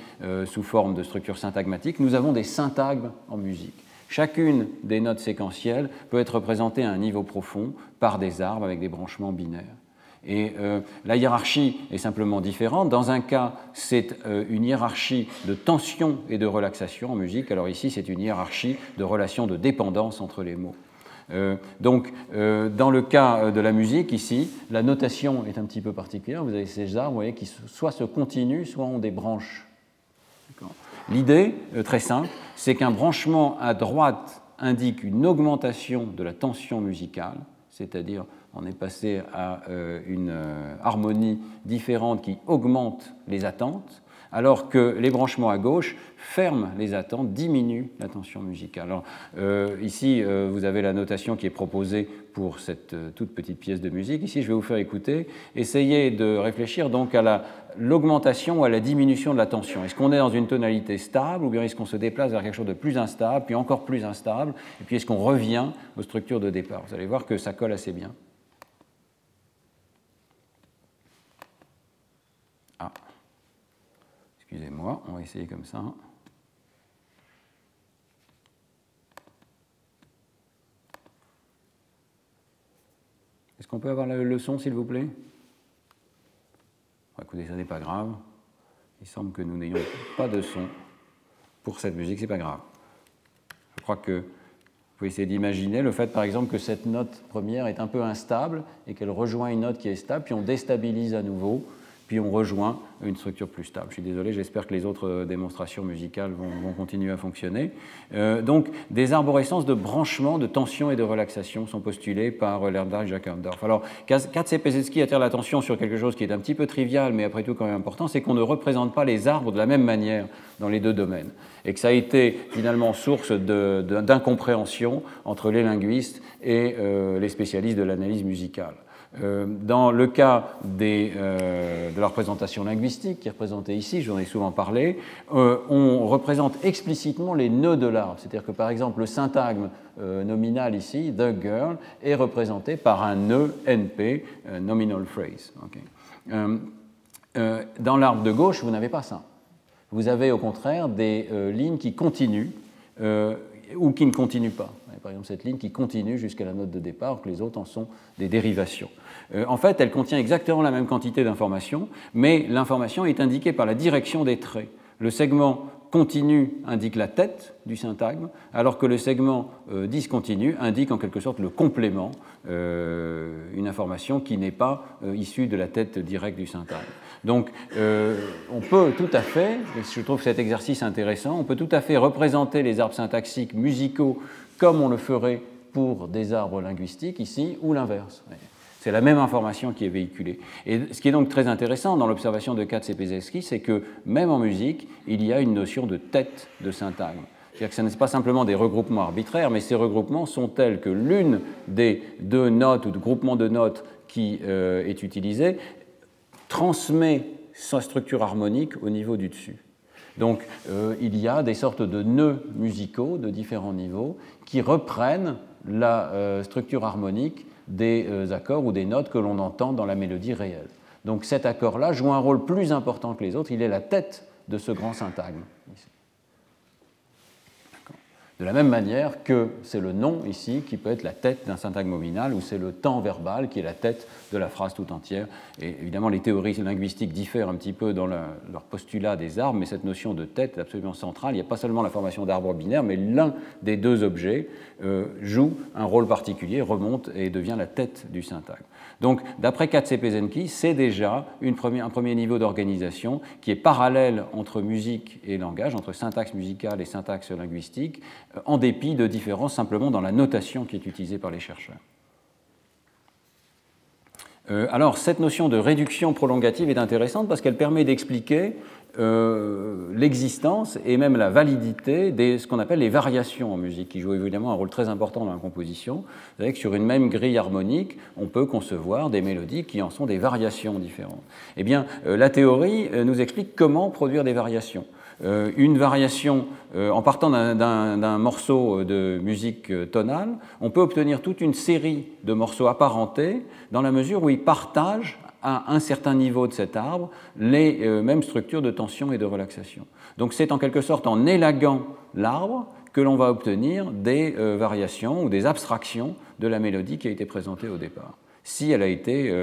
B: sous forme de structures syntagmatiques, nous avons des syntagmes en musique. Chacune des notes séquentielles peut être représentée à un niveau profond par des arbres avec des branchements binaires. Et la hiérarchie est simplement différente. Dans un cas, c'est une hiérarchie de tension et de relaxation en musique. Alors ici, c'est une hiérarchie de relation de dépendance entre les mots. Euh, donc, euh, dans le cas euh, de la musique, ici, la notation est un petit peu particulière. Vous avez ces arbres, vous voyez, qui soit se continuent, soit ont des branches. L'idée, très simple, c'est qu'un branchement à droite indique une augmentation de la tension musicale, c'est-à-dire on est passé à une harmonie différente qui augmente les attentes, alors que les branchements à gauche ferment les attentes, diminuent la tension musicale. Alors, euh, ici, euh, vous avez la notation qui est proposée pour cette euh, toute petite pièce de musique. Ici, je vais vous faire écouter. Essayez de réfléchir donc à l'augmentation ou à la diminution de la tension. Est-ce qu'on est dans une tonalité stable ou bien est-ce qu'on se déplace vers quelque chose de plus instable, puis encore plus instable, et puis est-ce qu'on revient aux structures de départ? Vous allez voir que ça colle assez bien. Excusez-moi, on va essayer comme ça. Est-ce qu'on peut avoir le son, s'il vous plaît? Écoutez, ça n'est pas grave. Il semble que nous n'ayons pas de son pour cette musique, c'est pas grave. Je crois que vous pouvez essayer d'imaginer le fait, par exemple, que cette note première est un peu instable et qu'elle rejoint une note qui est stable, puis on déstabilise à nouveau puis on rejoint une structure plus stable. Je suis désolé, j'espère que les autres euh, démonstrations musicales vont, continuer à fonctionner. Euh, donc, des arborescences de branchement, de tension et de relaxation sont postulées par euh, Lerdal et Jacques Alors, Katsepezinski attire l'attention sur quelque chose qui est un petit peu trivial, mais après tout quand même important, c'est qu'on ne représente pas les arbres de la même manière dans les deux domaines, et que ça a été finalement source d'incompréhension entre les linguistes et les spécialistes de l'analyse musicale. Euh, dans le cas des, de la représentation linguistique, qui est représentée ici, j'en ai souvent parlé, on représente explicitement les nœuds de l'arbre. C'est-à-dire que par exemple le syntagme nominal ici, the girl, est représenté par un nœud NP, nominal phrase. dans l'arbre de gauche, vous n'avez pas ça. Vous avez au contraire des lignes qui continuent ou qui ne continuent pas. Par exemple, cette ligne qui continue jusqu'à la note de départ, que les autres en sont des dérivations. Euh, en fait, elle contient exactement la même quantité d'informations, mais l'information est indiquée par la direction des traits. Le segment continu indique la tête du syntagme, alors que le segment euh, discontinu indique en quelque sorte le complément, euh, une information qui n'est pas issue de la tête directe du syntagme. Donc on peut tout à fait, je trouve cet exercice intéressant, on peut tout à fait représenter les arbres syntaxiques musicaux comme on le ferait pour des arbres linguistiques ici, ou l'inverse. C'est la même information qui est véhiculée. Et ce qui est donc très intéressant dans l'observation de Katz et Pezeski, c'est que même en musique, il y a une notion de tête de syntagme. C'est-à-dire que ce n'est pas simplement des regroupements arbitraires, mais ces regroupements sont tels que l'une des deux notes ou de groupements de notes qui euh, est utilisée transmet sa structure harmonique au niveau du dessus. Donc euh, il y a des sortes de nœuds musicaux de différents niveaux qui reprennent la euh, structure harmonique des euh, accords ou des notes que l'on entend dans la mélodie réelle. Donc cet accord-là joue un rôle plus important que les autres, il est la tête de ce grand syntagme. De la même manière que c'est le nom ici qui peut être la tête d'un syntagme nominal ou c'est le temps verbal qui est la tête de la phrase tout entière. Et évidemment, les théories linguistiques diffèrent un petit peu dans leur postulat des arbres, mais cette notion de tête est absolument centrale. Il n'y a pas seulement la formation d'arbres binaires, mais l'un des deux objets euh, joue un rôle particulier, remonte et devient la tête du syntagme. Donc, d'après Katsepezenki, c'est déjà un premier niveau d'organisation qui est parallèle entre musique et langage, entre syntaxe musicale et syntaxe linguistique, euh, en dépit de différences simplement dans la notation qui est utilisée par les chercheurs. Euh, alors, cette notion de réduction prolongative est intéressante parce qu'elle permet d'expliquer euh, l'existence et même la validité de ce qu'on appelle les variations en musique, qui jouent évidemment un rôle très important dans la composition. Vous savez que sur une même grille harmonique, on peut concevoir des mélodies qui en sont des variations différentes. Eh bien, euh, la théorie nous explique comment produire des variations. Euh, une variation euh, en partant d'un morceau de musique euh, tonale, on peut obtenir toute une série de morceaux apparentés dans la mesure où ils partagent à un certain niveau de cet arbre les mêmes structures de tension et de relaxation. Donc c'est en quelque sorte en élaguant l'arbre que l'on va obtenir des variations ou des abstractions de la mélodie qui a été présentée au départ, si elle a été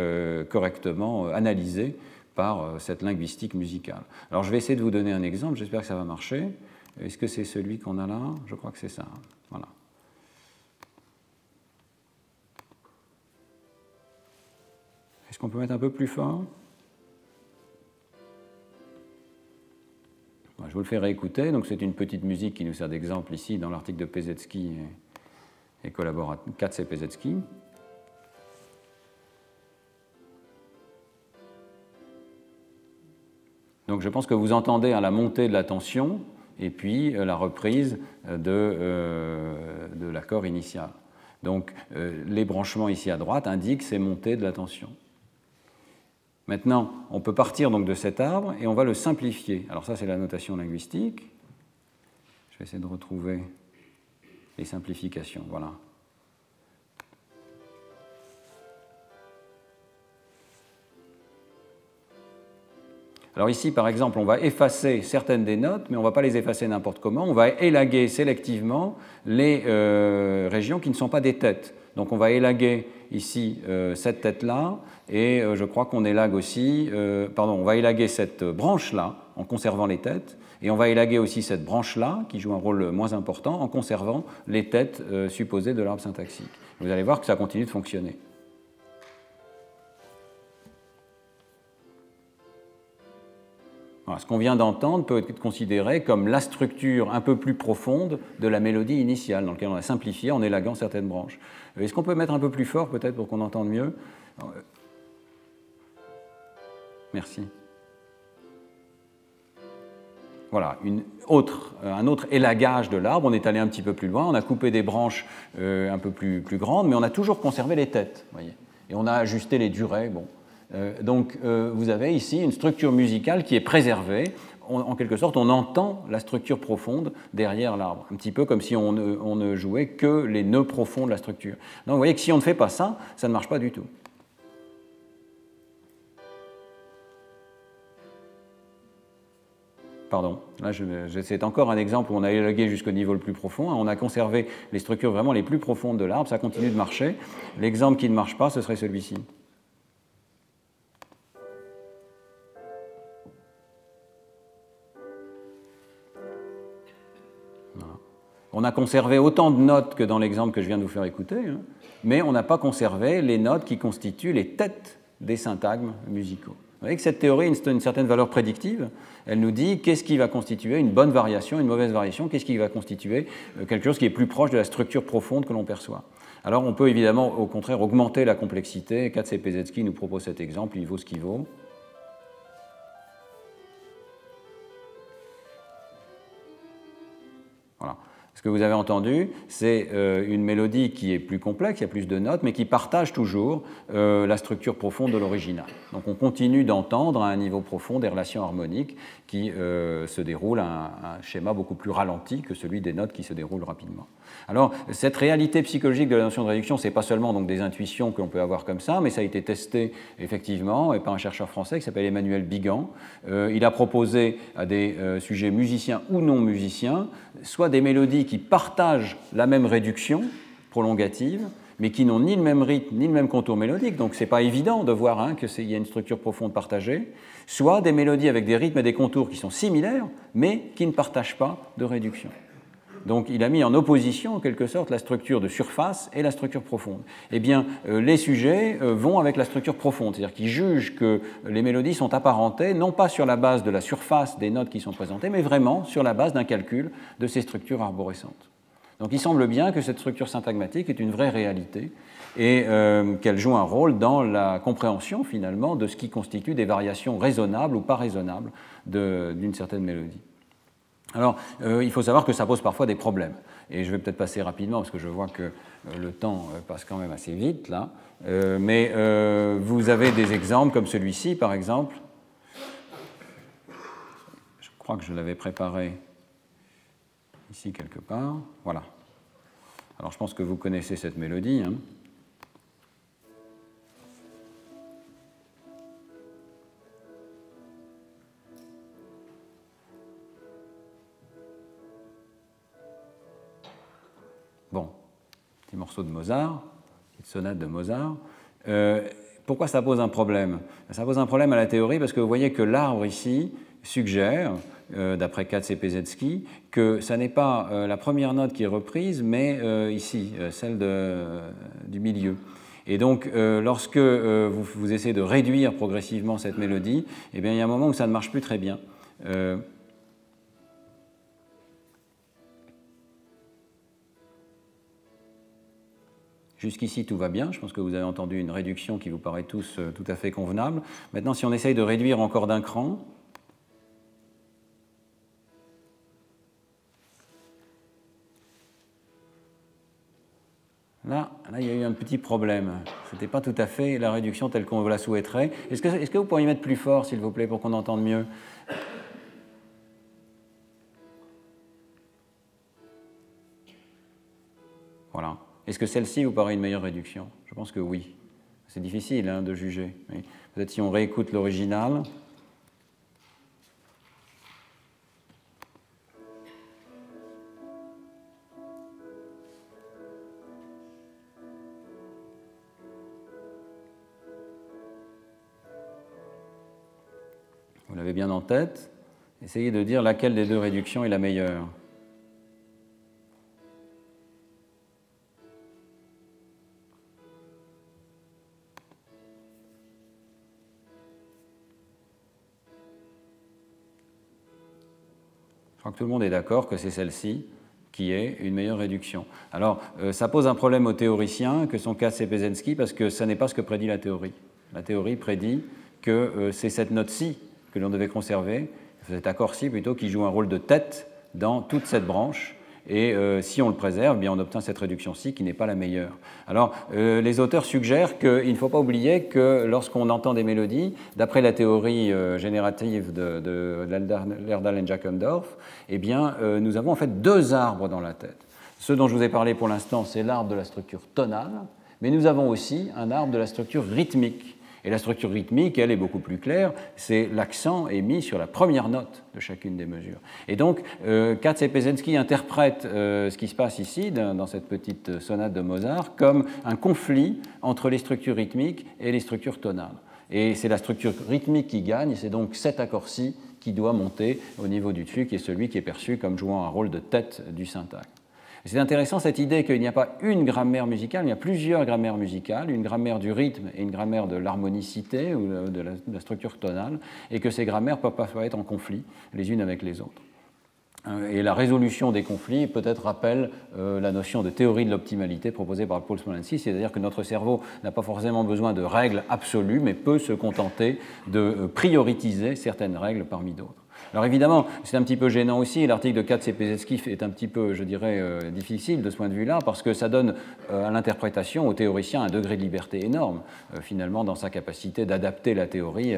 B: correctement analysée par euh, cette linguistique musicale. Alors je vais essayer de vous donner un exemple, j'espère que ça va marcher. Est-ce que c'est celui qu'on a là? Je crois que c'est ça. Voilà. Est-ce qu'on peut mettre un peu plus fort Je vous le fais réécouter. Donc c'est une petite musique qui nous sert d'exemple ici dans l'article de Pezetsky et, et collaborateur Katz et Pezetsky. Donc je pense que vous entendez à la montée de la tension et puis euh, la reprise euh, euh, de, l'accord initial. Donc les branchements ici à droite indiquent ces montées de la tension. Maintenant, on peut partir donc de cet arbre et on va le simplifier. Alors ça, c'est la notation linguistique. Je vais essayer de retrouver les simplifications. Voilà. Alors ici, par exemple, on va effacer certaines des notes, mais on ne va pas les effacer n'importe comment. On va élaguer sélectivement les euh, régions qui ne sont pas des têtes. Donc on va élaguer ici euh, cette tête-là, et euh, je crois qu'on élague aussi, pardon, on va élaguer cette branche-là en conservant les têtes, et on va élaguer aussi cette branche-là, qui joue un rôle moins important, en conservant les têtes supposées de l'arbre syntaxique. Vous allez voir que ça continue de fonctionner. ce qu'on vient d'entendre peut être considéré comme la structure un peu plus profonde de la mélodie initiale, dans laquelle on a simplifié en élaguant certaines branches. Est-ce qu'on peut mettre un peu plus fort peut-être pour qu'on entende mieux Merci. Voilà, une autre, un autre élagage de l'arbre. On est allé un petit peu plus loin, on a coupé des branches euh, un peu plus, plus, grandes, mais on a toujours conservé les têtes. Voyez. Et on a ajusté les durées. Bon. donc vous avez ici une structure musicale qui est préservée en quelque sorte, on entend la structure profonde derrière l'arbre, un petit peu comme si on ne, jouait que les nœuds profonds de la structure. Donc vous voyez que si on ne fait pas ça, ça ne marche pas du tout. Pardon, là c'est encore un exemple où on a élagué jusqu'au niveau le plus profond, on a conservé les structures vraiment les plus profondes de l'arbre, ça continue de marcher. L'exemple qui ne marche pas, ce serait celui-ci. On a conservé autant de notes que dans l'exemple que je viens de vous faire écouter, hein, mais on n'a pas conservé les notes qui constituent les têtes des syntagmes musicaux. Vous voyez que cette théorie a une, certaine valeur prédictive. Elle nous dit qu'est-ce qui va constituer une bonne variation, une mauvaise variation, qu'est-ce qui va constituer euh, quelque chose qui est plus proche de la structure profonde que l'on perçoit. Alors on peut évidemment au contraire augmenter la complexité. Katsepezetsky nous propose cet exemple, il vaut ce qu'il vaut. Ce que vous avez entendu, c'est euh, une mélodie qui est plus complexe, il y a plus de notes, mais qui partage toujours euh, la structure profonde de l'original. Donc on continue d'entendre à un niveau profond des relations harmoniques qui euh, se déroulent à un, schéma beaucoup plus ralenti que celui des notes qui se déroulent rapidement. Alors cette réalité psychologique de la notion de réduction, c'est pas seulement donc des intuitions que l'on peut avoir comme ça, mais ça a été testé effectivement et par un chercheur français qui s'appelle Emmanuel Bigan. il a proposé à des sujets musiciens ou non musiciens soit des mélodies qui partagent la même réduction prolongative, mais qui n'ont ni le même rythme ni le même contour mélodique, donc ce n'est pas évident de voir hein, qu'il y a une structure profonde partagée, soit des mélodies avec des rythmes et des contours qui sont similaires, mais qui ne partagent pas de réduction. Donc il a mis en opposition en quelque sorte la structure de surface et la structure profonde. Eh bien, euh, les sujets euh, vont avec la structure profonde, c'est-à-dire qu'ils jugent que les mélodies sont apparentées non pas sur la base de la surface des notes qui sont présentées, mais vraiment sur la base d'un calcul de ces structures arborescentes. Donc il semble bien que cette structure syntagmatique est une vraie réalité et euh, qu'elle joue un rôle dans la compréhension finalement de ce qui constitue des variations raisonnables ou pas raisonnables d'une certaine mélodie. Alors, euh, il faut savoir que ça pose parfois des problèmes. Et je vais peut-être passer rapidement parce que je vois que euh, le temps euh, passe quand même assez vite là. mais vous avez des exemples comme celui-ci, par exemple? Je crois que je l'avais préparé ici quelque part. Voilà. Alors, je pense que vous connaissez cette mélodie. Hein. Morceau de Mozart, une sonate de Mozart. Euh, pourquoi ça pose un problème? Ça pose un problème à la théorie parce que vous voyez que l'arbre ici suggère, euh, d'après Katzepezetsky, que ça n'est pas euh, la première note qui est reprise, mais ici, celle du milieu. Et donc, lorsque vous, vous, essayez de réduire progressivement cette mélodie, eh bien, il y a un moment où ça ne marche plus très bien. Jusqu'ici, tout va bien. Je pense que vous avez entendu une réduction qui vous paraît tous euh, tout à fait convenable. Maintenant, si on essaye de réduire encore d'un cran, Là, là, il y a eu un petit problème. Ce n'était pas tout à fait la réduction telle qu'on la souhaiterait. Est-ce que, est que, vous pourriez mettre plus fort, s'il vous plaît, pour qu'on entende mieux? Est-ce que celle-ci vous paraît une meilleure réduction? Je pense que oui. C'est difficile hein, de juger. Peut-être si on réécoute l'original. Vous l'avez bien en tête. Essayez de dire laquelle des deux réductions est la meilleure. Tout le monde est d'accord que c'est celle-ci qui est une meilleure réduction. Alors, euh, ça pose un problème aux théoriciens que sont Kass et Pezensky parce que ça n'est pas ce que prédit la théorie. La théorie prédit que euh, c'est cette note-ci que l'on devait conserver, cet accord-ci plutôt, qui joue un rôle de tête dans toute cette branche et euh, si on le préserve, bien on obtient cette réduction-ci qui n'est pas la meilleure. Alors, euh, les auteurs suggèrent qu'il ne faut pas oublier que lorsqu'on entend des mélodies, d'après la théorie euh, générative de, de Lerdal et Jachendorf, eh bien, nous avons en fait deux arbres dans la tête. Ce dont je vous ai parlé pour l'instant, c'est l'arbre de la structure tonale, mais nous avons aussi un arbre de la structure rythmique. Et la structure rythmique, elle est beaucoup plus claire, c'est l'accent est mis sur la première note de chacune des mesures. Et donc, euh, Katz et Pesensky interprètent euh, ce qui se passe ici, dans, cette petite sonate de Mozart, comme un conflit entre les structures rythmiques et les structures tonales. Et c'est la structure rythmique qui gagne, et c'est donc cet accord-ci qui doit monter au niveau du dessus, qui est celui qui est perçu comme jouant un rôle de tête du syntagme. C'est intéressant cette idée qu'il n'y a pas une grammaire musicale, il y a plusieurs grammaires musicales, une grammaire du rythme et une grammaire de l'harmonicité ou de la, structure tonale, et que ces grammaires peuvent parfois être en conflit les unes avec les autres. Euh, et la résolution des conflits peut-être rappelle euh, la notion de théorie de l'optimalité proposée par Paul Smolensky, c'est-à-dire que notre cerveau n'a pas forcément besoin de règles absolues, mais peut se contenter de euh, prioriser certaines règles parmi d'autres. Alors évidemment, c'est un petit peu gênant aussi, l'article de Katz et est un petit peu, je dirais, euh, difficile de ce point de vue-là, parce que ça donne euh, à l'interprétation, au théoricien, un degré de liberté énorme, euh, finalement, dans sa capacité d'adapter la théorie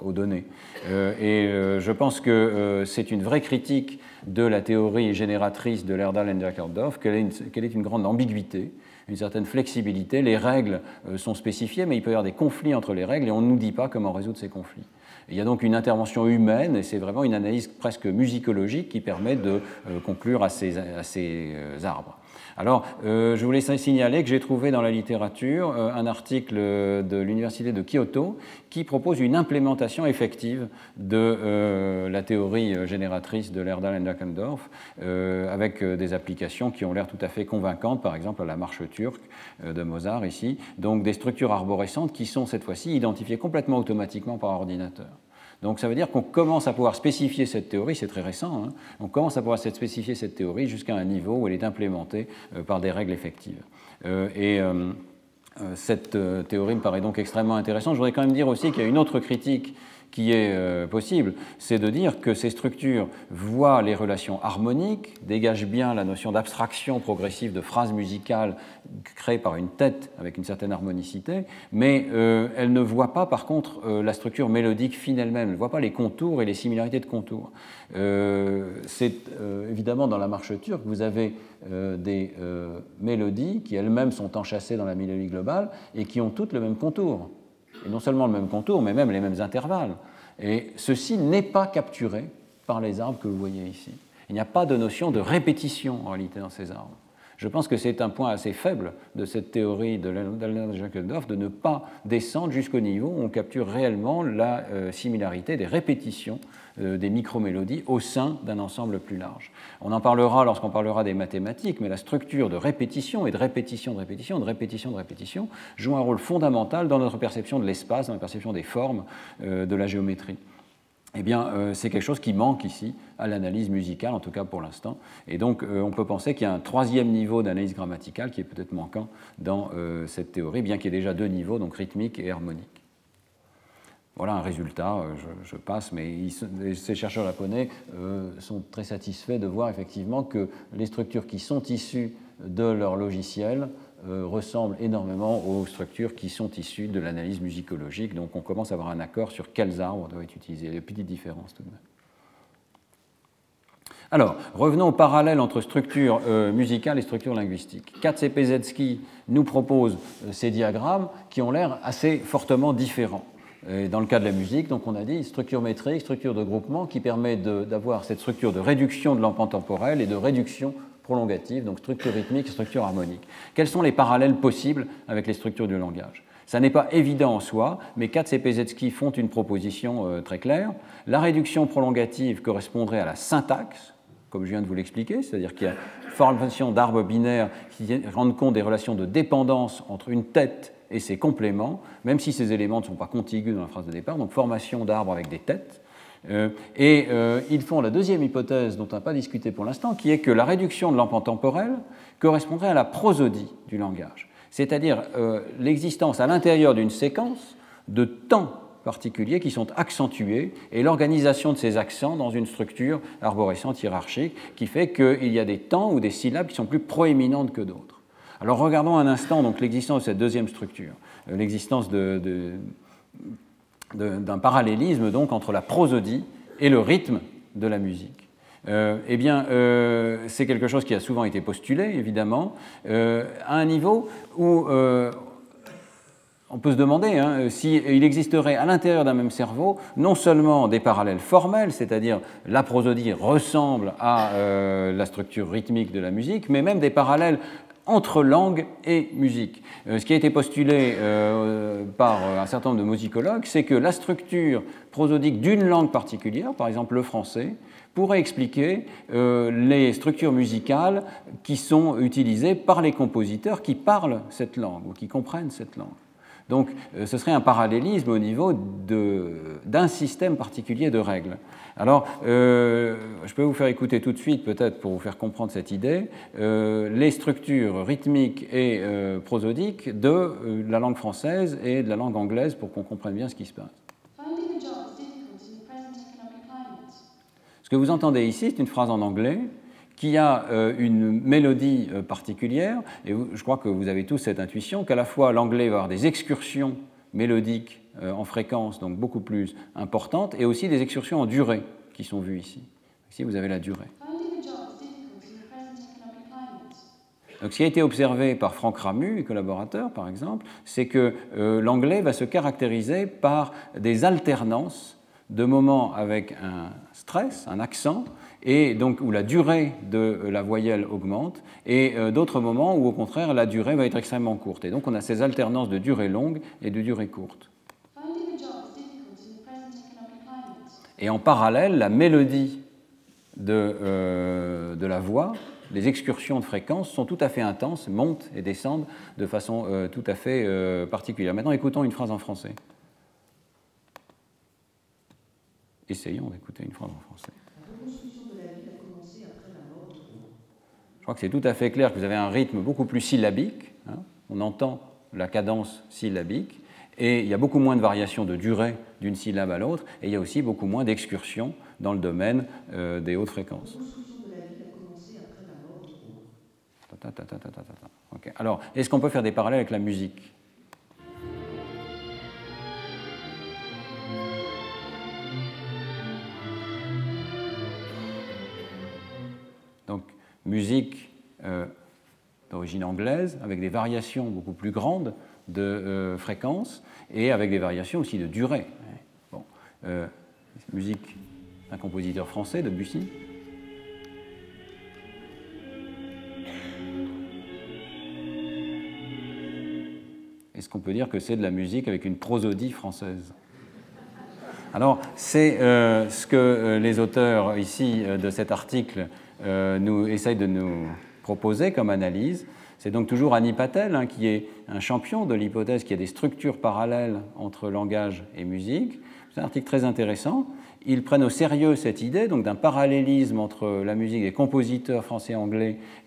B: aux données. et je pense que c'est une vraie critique de la théorie génératrice de Lerdal et Jackerdorf, qu'elle est, une grande ambiguïté une certaine flexibilité. Les règles sont spécifiées, mais il peut y avoir des conflits entre les règles et on ne nous dit pas comment résoudre ces conflits. Il y a donc une intervention humaine et c'est vraiment une analyse presque musicologique qui permet de euh, conclure à ces, euh, arbres. Alors, euh, je voulais signaler que j'ai trouvé dans la littérature un article de l'Université de Kyoto qui propose une implémentation effective de la théorie génératrice de Lerdal et Dackendorf, avec des applications qui ont l'air tout à fait convaincantes, par exemple la marche turque de Mozart ici, donc des structures arborescentes qui sont cette fois-ci identifiées complètement automatiquement par ordinateur. Donc ça veut dire qu'on commence à pouvoir spécifier cette théorie, c'est très récent, hein, on commence à pouvoir spécifier cette théorie jusqu'à un niveau où elle est implémentée euh, par des règles effectives. Euh, et euh, cette théorie me paraît donc extrêmement intéressante. Je voudrais quand même dire aussi qu'il y a une autre critique qui est euh, possible, c'est de dire que ces structures voient les relations harmoniques, dégagent bien la notion d'abstraction progressive de phrases musicales créées par une tête avec une certaine harmonicité, mais euh, elles ne voient pas par contre euh, la structure mélodique fine elle-même, elles ne voient pas les contours et les similarités de contours. c'est évidemment dans la marche turque, vous avez des mélodies qui elles-mêmes sont enchâssées dans la mélodie globale et qui ont toutes le même contour non seulement le même contour, mais même les mêmes intervalles. Et ceci n'est pas capturé par les arbres que vous voyez ici. Il n'y a pas de notion de répétition en réalité dans ces arbres. Je pense que c'est un point assez faible de cette théorie de Jacques-Dorf de ne pas descendre jusqu'au niveau où on capture réellement la euh, similarité des répétitions des micromélodies au sein d'un ensemble plus large. On en parlera lorsqu'on parlera des mathématiques, mais la structure de répétition et de répétition, de répétition, de répétition, de répétition joue un rôle fondamental dans notre perception de l'espace, dans la perception des formes euh, de la géométrie eh bien, euh, c'est quelque chose qui manque ici à l'analyse musicale, en tout cas pour l'instant. Et donc, euh, on peut penser qu'il y a un troisième niveau d'analyse grammaticale qui est peut-être manquant dans euh, cette théorie, bien qu'il y ait déjà deux niveaux, donc rythmique et harmonique. Voilà un résultat, je, passe, mais ces chercheurs japonais sont très satisfaits de voir effectivement que les structures qui sont issues de leur logiciel euh, ressemblent énormément aux structures qui sont issues de l'analyse musicologique. Donc on commence à avoir un accord sur quels arbres doivent être utilisés. Il y a des petites différences tout de même. Alors, revenons au parallèle entre structure euh, musicale et structure linguistique. Katz et nous proposent euh, ces diagrammes qui ont l'air assez fortement différents. Dans le cas de la musique, donc on a dit structure métrique, structure de groupement qui permet d'avoir cette structure de réduction de l'empan temporel et de réduction prolongative, donc structure rythmique, structure harmonique. Quels sont les parallèles possibles avec les structures du langage? Ça n'est pas évident en soi, mais Katz et Pesetsky font une proposition euh, très claire. La réduction prolongative correspondrait à la syntaxe, comme je viens de vous l'expliquer, c'est-à-dire qu'il y a formation d'arbres binaires qui rendent compte des relations de dépendance entre une tête et ses compléments, même si ces éléments ne sont pas contigus dans la phrase de départ, donc formation d'arbres avec des têtes. Euh, et euh, ils font la deuxième hypothèse dont on n'a pas discuté pour l'instant, qui est que la réduction de l'empan temporel correspondrait à la prosodie du langage, c'est-à-dire euh, l'existence à l'intérieur d'une séquence de temps particuliers qui sont accentués et l'organisation de ces accents dans une structure arborescente hiérarchique qui fait qu'il y a des temps ou des syllabes qui sont plus proéminentes que d'autres. Alors regardons un instant donc l'existence de cette deuxième structure, euh, l'existence d'un parallélisme donc entre la prosodie et le rythme de la musique. Euh, eh bien, euh, c'est quelque chose qui a souvent été postulé, évidemment, à un niveau où on peut se demander hein, s'il existerait à l'intérieur d'un même cerveau non seulement des parallèles formels, c'est-à-dire la prosodie ressemble à la structure rythmique de la musique, mais même des parallèles entre langue et musique. Euh, ce qui a été postulé euh, par un certain nombre de musicologues, c'est que la structure prosodique d'une langue particulière, par exemple le français, pourrait expliquer les structures musicales qui sont utilisées par les compositeurs qui parlent cette langue ou qui comprennent cette langue. Donc euh, ce serait un parallélisme au niveau d'un système particulier de règles. Alors, euh, je peux vous faire écouter tout de suite, peut-être pour vous faire comprendre cette idée, euh, les structures rythmiques et prosodiques de la langue française et de la langue anglaise pour qu'on comprenne bien ce qui se passe. Ce que vous entendez ici, c'est une phrase en anglais qui a euh, une mélodie euh, particulière, et je crois que vous avez tous cette intuition qu'à la fois l'anglais va avoir des excursions mélodiques euh, en fréquence, donc beaucoup plus importantes, et aussi des excursions en durée qui sont vues ici. Ici, vous avez la durée. Donc, ce qui a été observé par Franck Ramu et collaborateurs, par exemple, c'est que l'anglais va se caractériser par des alternances de moments avec un stress, un accent, et donc où la durée de la voyelle augmente, et euh, d'autres moments où au contraire la durée va être extrêmement courte. Et donc on a ces alternances de durée longue et de durée courte. Et en parallèle, la mélodie de, euh, de la voix, les excursions de fréquence sont tout à fait intenses, montent et descendent de façon euh, tout à fait particulière. Maintenant, écoutons une phrase en français. Essayons d'écouter une phrase en français. Crois que c'est tout à fait clair que vous avez un rythme beaucoup plus syllabique. Hein. on entend la cadence syllabique. Et il y a beaucoup moins de variations de durée d'une syllabe à l'autre. Et il y a aussi beaucoup moins d'excursions dans le domaine euh, des hautes fréquences. Alors, est-ce qu'on peut faire des parallèles avec la musique? Musique euh, d'origine anglaise, avec des variations beaucoup plus grandes de euh, fréquence et avec des variations aussi de durée. Bon, euh, musique d'un compositeur français, de Bussy. Est-ce qu'on peut dire que c'est de la musique avec une prosodie française? Alors, c'est ce que les auteurs ici de cet article nous, essaye de nous proposer comme analyse. C'est donc toujours Annie Patel hein, qui est un champion de l'hypothèse qu'il y a des structures parallèles entre langage et musique. C'est un article très intéressant. Ils prennent au sérieux cette idée donc d'un parallélisme entre la musique des compositeurs français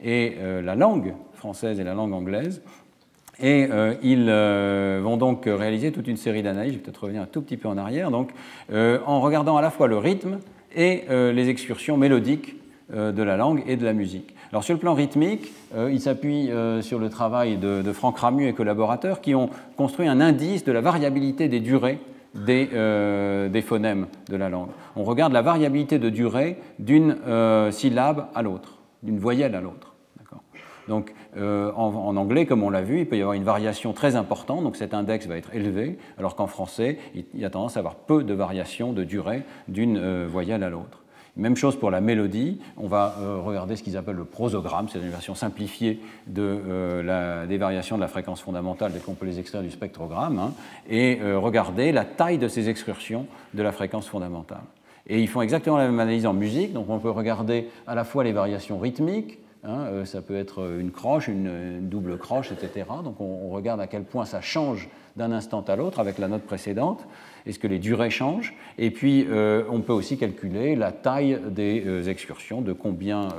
B: et euh, la langue française et la langue anglaise. Et euh, ils vont donc réaliser toute une série d'analyses, je vais peut-être revenir un tout petit peu en arrière, donc, en regardant à la fois le rythme et les excursions mélodiques euh, de la langue et de la musique. Alors sur le plan rythmique, euh, il s'appuie euh, sur le travail de, Franck Ramu et collaborateurs qui ont construit un indice de la variabilité des durées des, des, phonèmes de la langue. On regarde la variabilité de durée d'une syllabe à l'autre, d'une voyelle à l'autre. Donc en, en, anglais, comme on l'a vu, il peut y avoir une variation très importante, donc cet index va être élevé, alors qu'en français, il, y a tendance à avoir peu de variation de durée d'une voyelle à l'autre. Même chose pour la mélodie. On va euh, regarder ce qu'ils appellent le prosogramme, c'est une version simplifiée euh, des variations de la fréquence fondamentale dès qu'on peut les extraire du spectrogramme, hein, et euh, regarder la taille de ces excursions de la fréquence fondamentale. Et ils font exactement la même analyse en musique, donc on peut regarder à la fois les variations rythmiques, Hein, ça peut être une croche, une, double croche, etc. Donc on, regarde à quel point ça change d'un instant à l'autre avec la note précédente. Est-ce que les durées changent? Et puis on peut aussi calculer la taille des excursions, de combien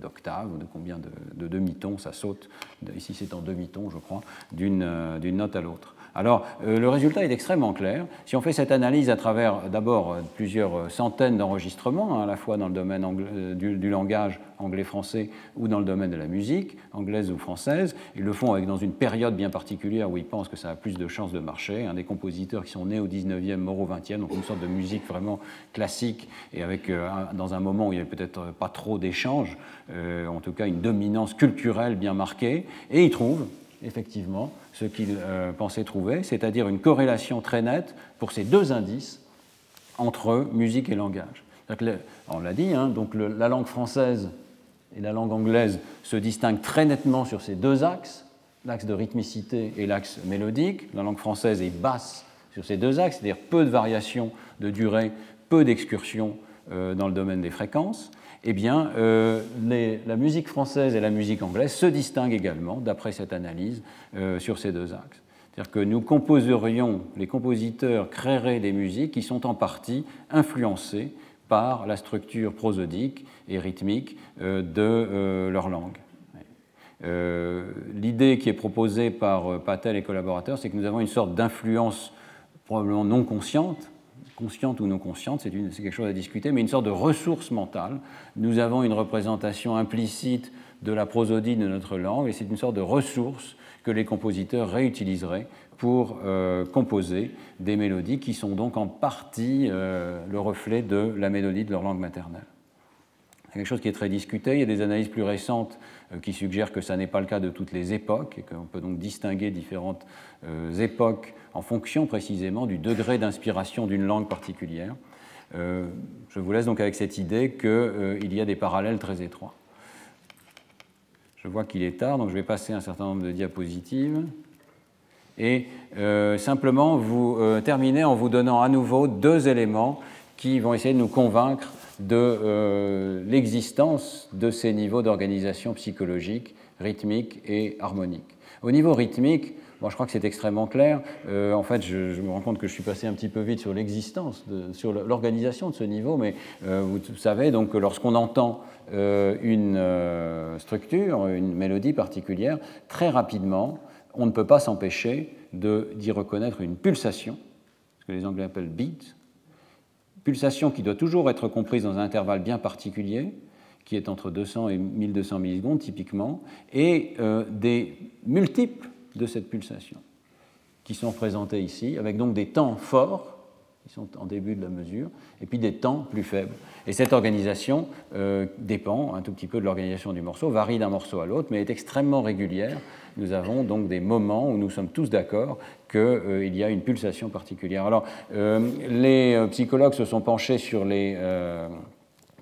B: d'octaves, de, combien de, de demi-tons ça saute. Ici c'est en demi-tons, je crois, d'une note à l'autre. Alors, euh, le résultat est extrêmement clair. Si on fait cette analyse à travers d'abord euh, plusieurs centaines d'enregistrements, hein, à la fois dans le domaine euh, du, langage anglais-français ou dans le domaine de la musique, anglaise ou française, ils le font avec, dans une période bien particulière où ils pensent que ça a plus de chances de marcher. Un des compositeurs qui sont nés au 19e, morts au 20e, donc une sorte de musique vraiment classique et avec, dans un moment où il n'y avait peut-être pas trop d'échanges, en tout cas une dominance culturelle bien marquée, et ils trouvent effectivement ce qu'il euh, pensait trouver, c'est-à-dire une corrélation très nette pour ces deux indices entre musique et langage. on l'a dit, hein, donc la langue française et la langue anglaise se distinguent très nettement sur ces deux axes, l'axe de rythmicité et l'axe mélodique. La langue française est basse sur ces deux axes, c'est-à-dire peu de variations de durée, peu d'excursions euh, dans le domaine des fréquences eh bien, euh, la musique française et la musique anglaise se distinguent également, d'après cette analyse, euh, sur ces deux axes. C'est-à-dire que nous composerions, les compositeurs créeraient des musiques qui sont en partie influencées par la structure prosodique et rythmique euh, de leur langue. L'idée qui est proposée par Patel et collaborateurs, c'est que nous avons une sorte d'influence probablement non consciente, consciente ou non consciente, c'est quelque chose à discuter, mais une sorte de ressource mentale. Nous avons une représentation implicite de la prosodie de notre langue, et c'est une sorte de ressource que les compositeurs réutiliseraient pour euh, composer des mélodies qui sont donc en partie euh, le reflet de la mélodie de leur langue maternelle. C'est quelque chose qui est très discuté. Il y a des analyses plus récentes qui suggèrent que ça n'est pas le cas de toutes les époques et qu'on peut donc distinguer différentes époques en fonction précisément du degré d'inspiration d'une langue particulière. Euh, je vous laisse donc avec cette idée qu'il euh, y a des parallèles très étroits. Je vois qu'il est tard, donc je vais passer un certain nombre de diapositives. Et euh, simplement vous terminer en vous donnant à nouveau deux éléments qui vont essayer de nous convaincre de l'existence de ces niveaux d'organisation psychologique, rythmique et harmonique. Au niveau rythmique, je crois que c'est extrêmement clair. Euh, en fait, je, me rends compte que je suis passé un petit peu vite sur l'existence, sur l'organisation de ce niveau, mais euh, vous savez donc que lorsqu'on entend euh, une structure, une mélodie particulière, très rapidement, on ne peut pas s'empêcher d'y reconnaître une pulsation, ce que les Anglais appellent beat, pulsation qui doit toujours être comprise dans un intervalle bien particulier, qui est entre 200 et 1200 millisecondes typiquement, et des multiples de cette pulsation, qui sont représentés ici, avec donc des temps forts, qui sont en début de la mesure, et puis des temps plus faibles. Et cette organisation euh, dépend un tout petit peu de l'organisation du morceau, varie d'un morceau à l'autre, mais est extrêmement régulière. Nous avons donc des moments où nous sommes tous d'accord qu'il euh, y a une pulsation particulière. Alors, euh, les psychologues se sont penchés sur les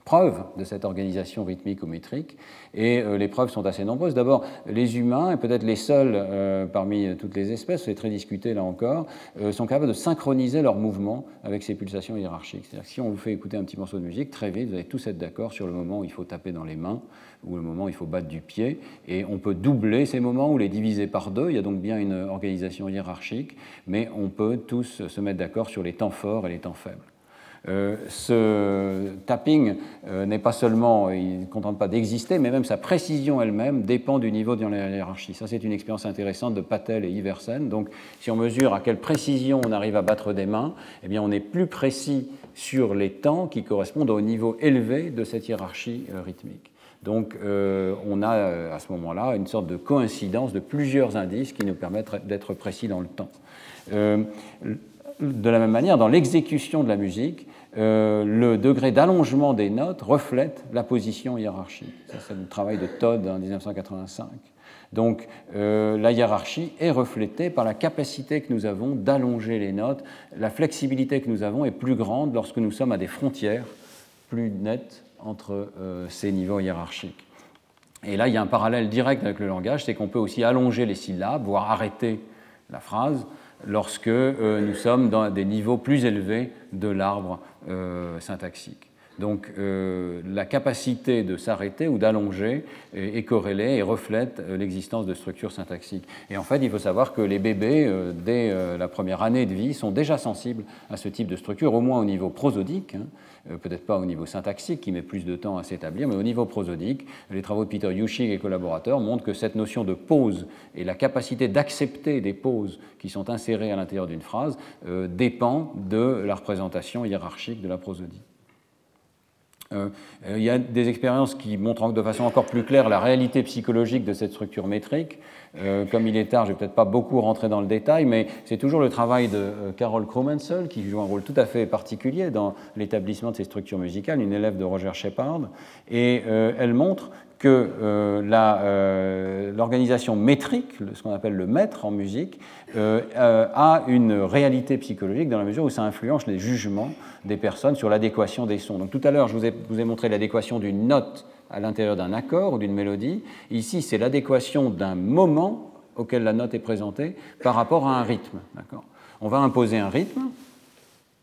B: preuves de cette organisation rythmique ou métrique. Et euh, les preuves sont assez nombreuses. D'abord, les humains, et peut-être les seuls euh, parmi toutes les espèces, c'est très discuté là encore, euh, sont capables de synchroniser leurs mouvements avec ces pulsations hiérarchiques. C'est-à-dire que si on vous fait écouter un petit morceau de musique, très vite, vous allez tous être d'accord sur le moment où il faut taper dans les mains ou le moment où il faut battre du pied. Et on peut doubler ces moments ou les diviser par deux. Il y a donc bien une organisation hiérarchique, mais on peut tous se mettre d'accord sur les temps forts et les temps faibles. Euh, ce tapping euh, n'est pas seulement, il ne contente pas d'exister, mais même sa précision elle-même dépend du niveau de la hiérarchie. Ça, c'est une expérience intéressante de Patel et Iversen. Donc, si on mesure à quelle précision on arrive à battre des mains, eh bien, on est plus précis sur les temps qui correspondent au niveau élevé de cette hiérarchie euh, rythmique. Donc on a à ce moment-là une sorte de coïncidence de plusieurs indices qui nous permettent d'être précis dans le temps. De la même manière, dans l'exécution de la musique, euh, le degré d'allongement des notes reflète la position hiérarchique. c'est le travail de Todd en 1985. Donc euh, la hiérarchie est reflétée par la capacité que nous avons d'allonger les notes. La flexibilité que nous avons est plus grande lorsque nous sommes à des frontières plus nettes entre euh, ces niveaux hiérarchiques. Et là, il y a un parallèle direct avec le langage, c'est qu'on peut aussi allonger les syllabes, voire arrêter la phrase, lorsque nous sommes dans des niveaux plus élevés de l'arbre euh, syntaxique. Donc euh, la capacité de s'arrêter ou d'allonger est, corrélée et reflète euh, l'existence de structures syntaxiques. Et en fait, il faut savoir que les bébés, euh, dès la première année de vie, sont déjà sensibles à ce type de structure, au moins au niveau prosodique. Hein. Peut-être pas au niveau syntaxique qui met plus de temps à s'établir, mais au niveau prosodique, les travaux de Peter Yushig et collaborateurs montrent que cette notion de pause et la capacité d'accepter des pauses qui sont insérées à l'intérieur d'une phrase dépend de la représentation hiérarchique de la prosodie. Euh, il y a des expériences qui montrent de façon encore plus claire la réalité psychologique de cette structure métrique. Euh, comme il est tard, je ne vais peut-être pas beaucoup rentrer dans le détail, mais c'est toujours le travail de euh, Carol Krumensel qui joue un rôle tout à fait particulier dans l'établissement de ces structures musicales, une élève de Roger Shepard, et elle montre que euh, l'organisation métrique, ce qu'on appelle le maître en musique, euh, euh, a une réalité psychologique dans la mesure où ça influence les jugements des personnes sur l'adéquation des sons. Donc tout à l'heure, je vous ai montré l'adéquation d'une note à l'intérieur d'un accord ou d'une mélodie. Ici, c'est l'adéquation d'un moment auquel la note est présentée par rapport à un rythme. On va imposer un rythme,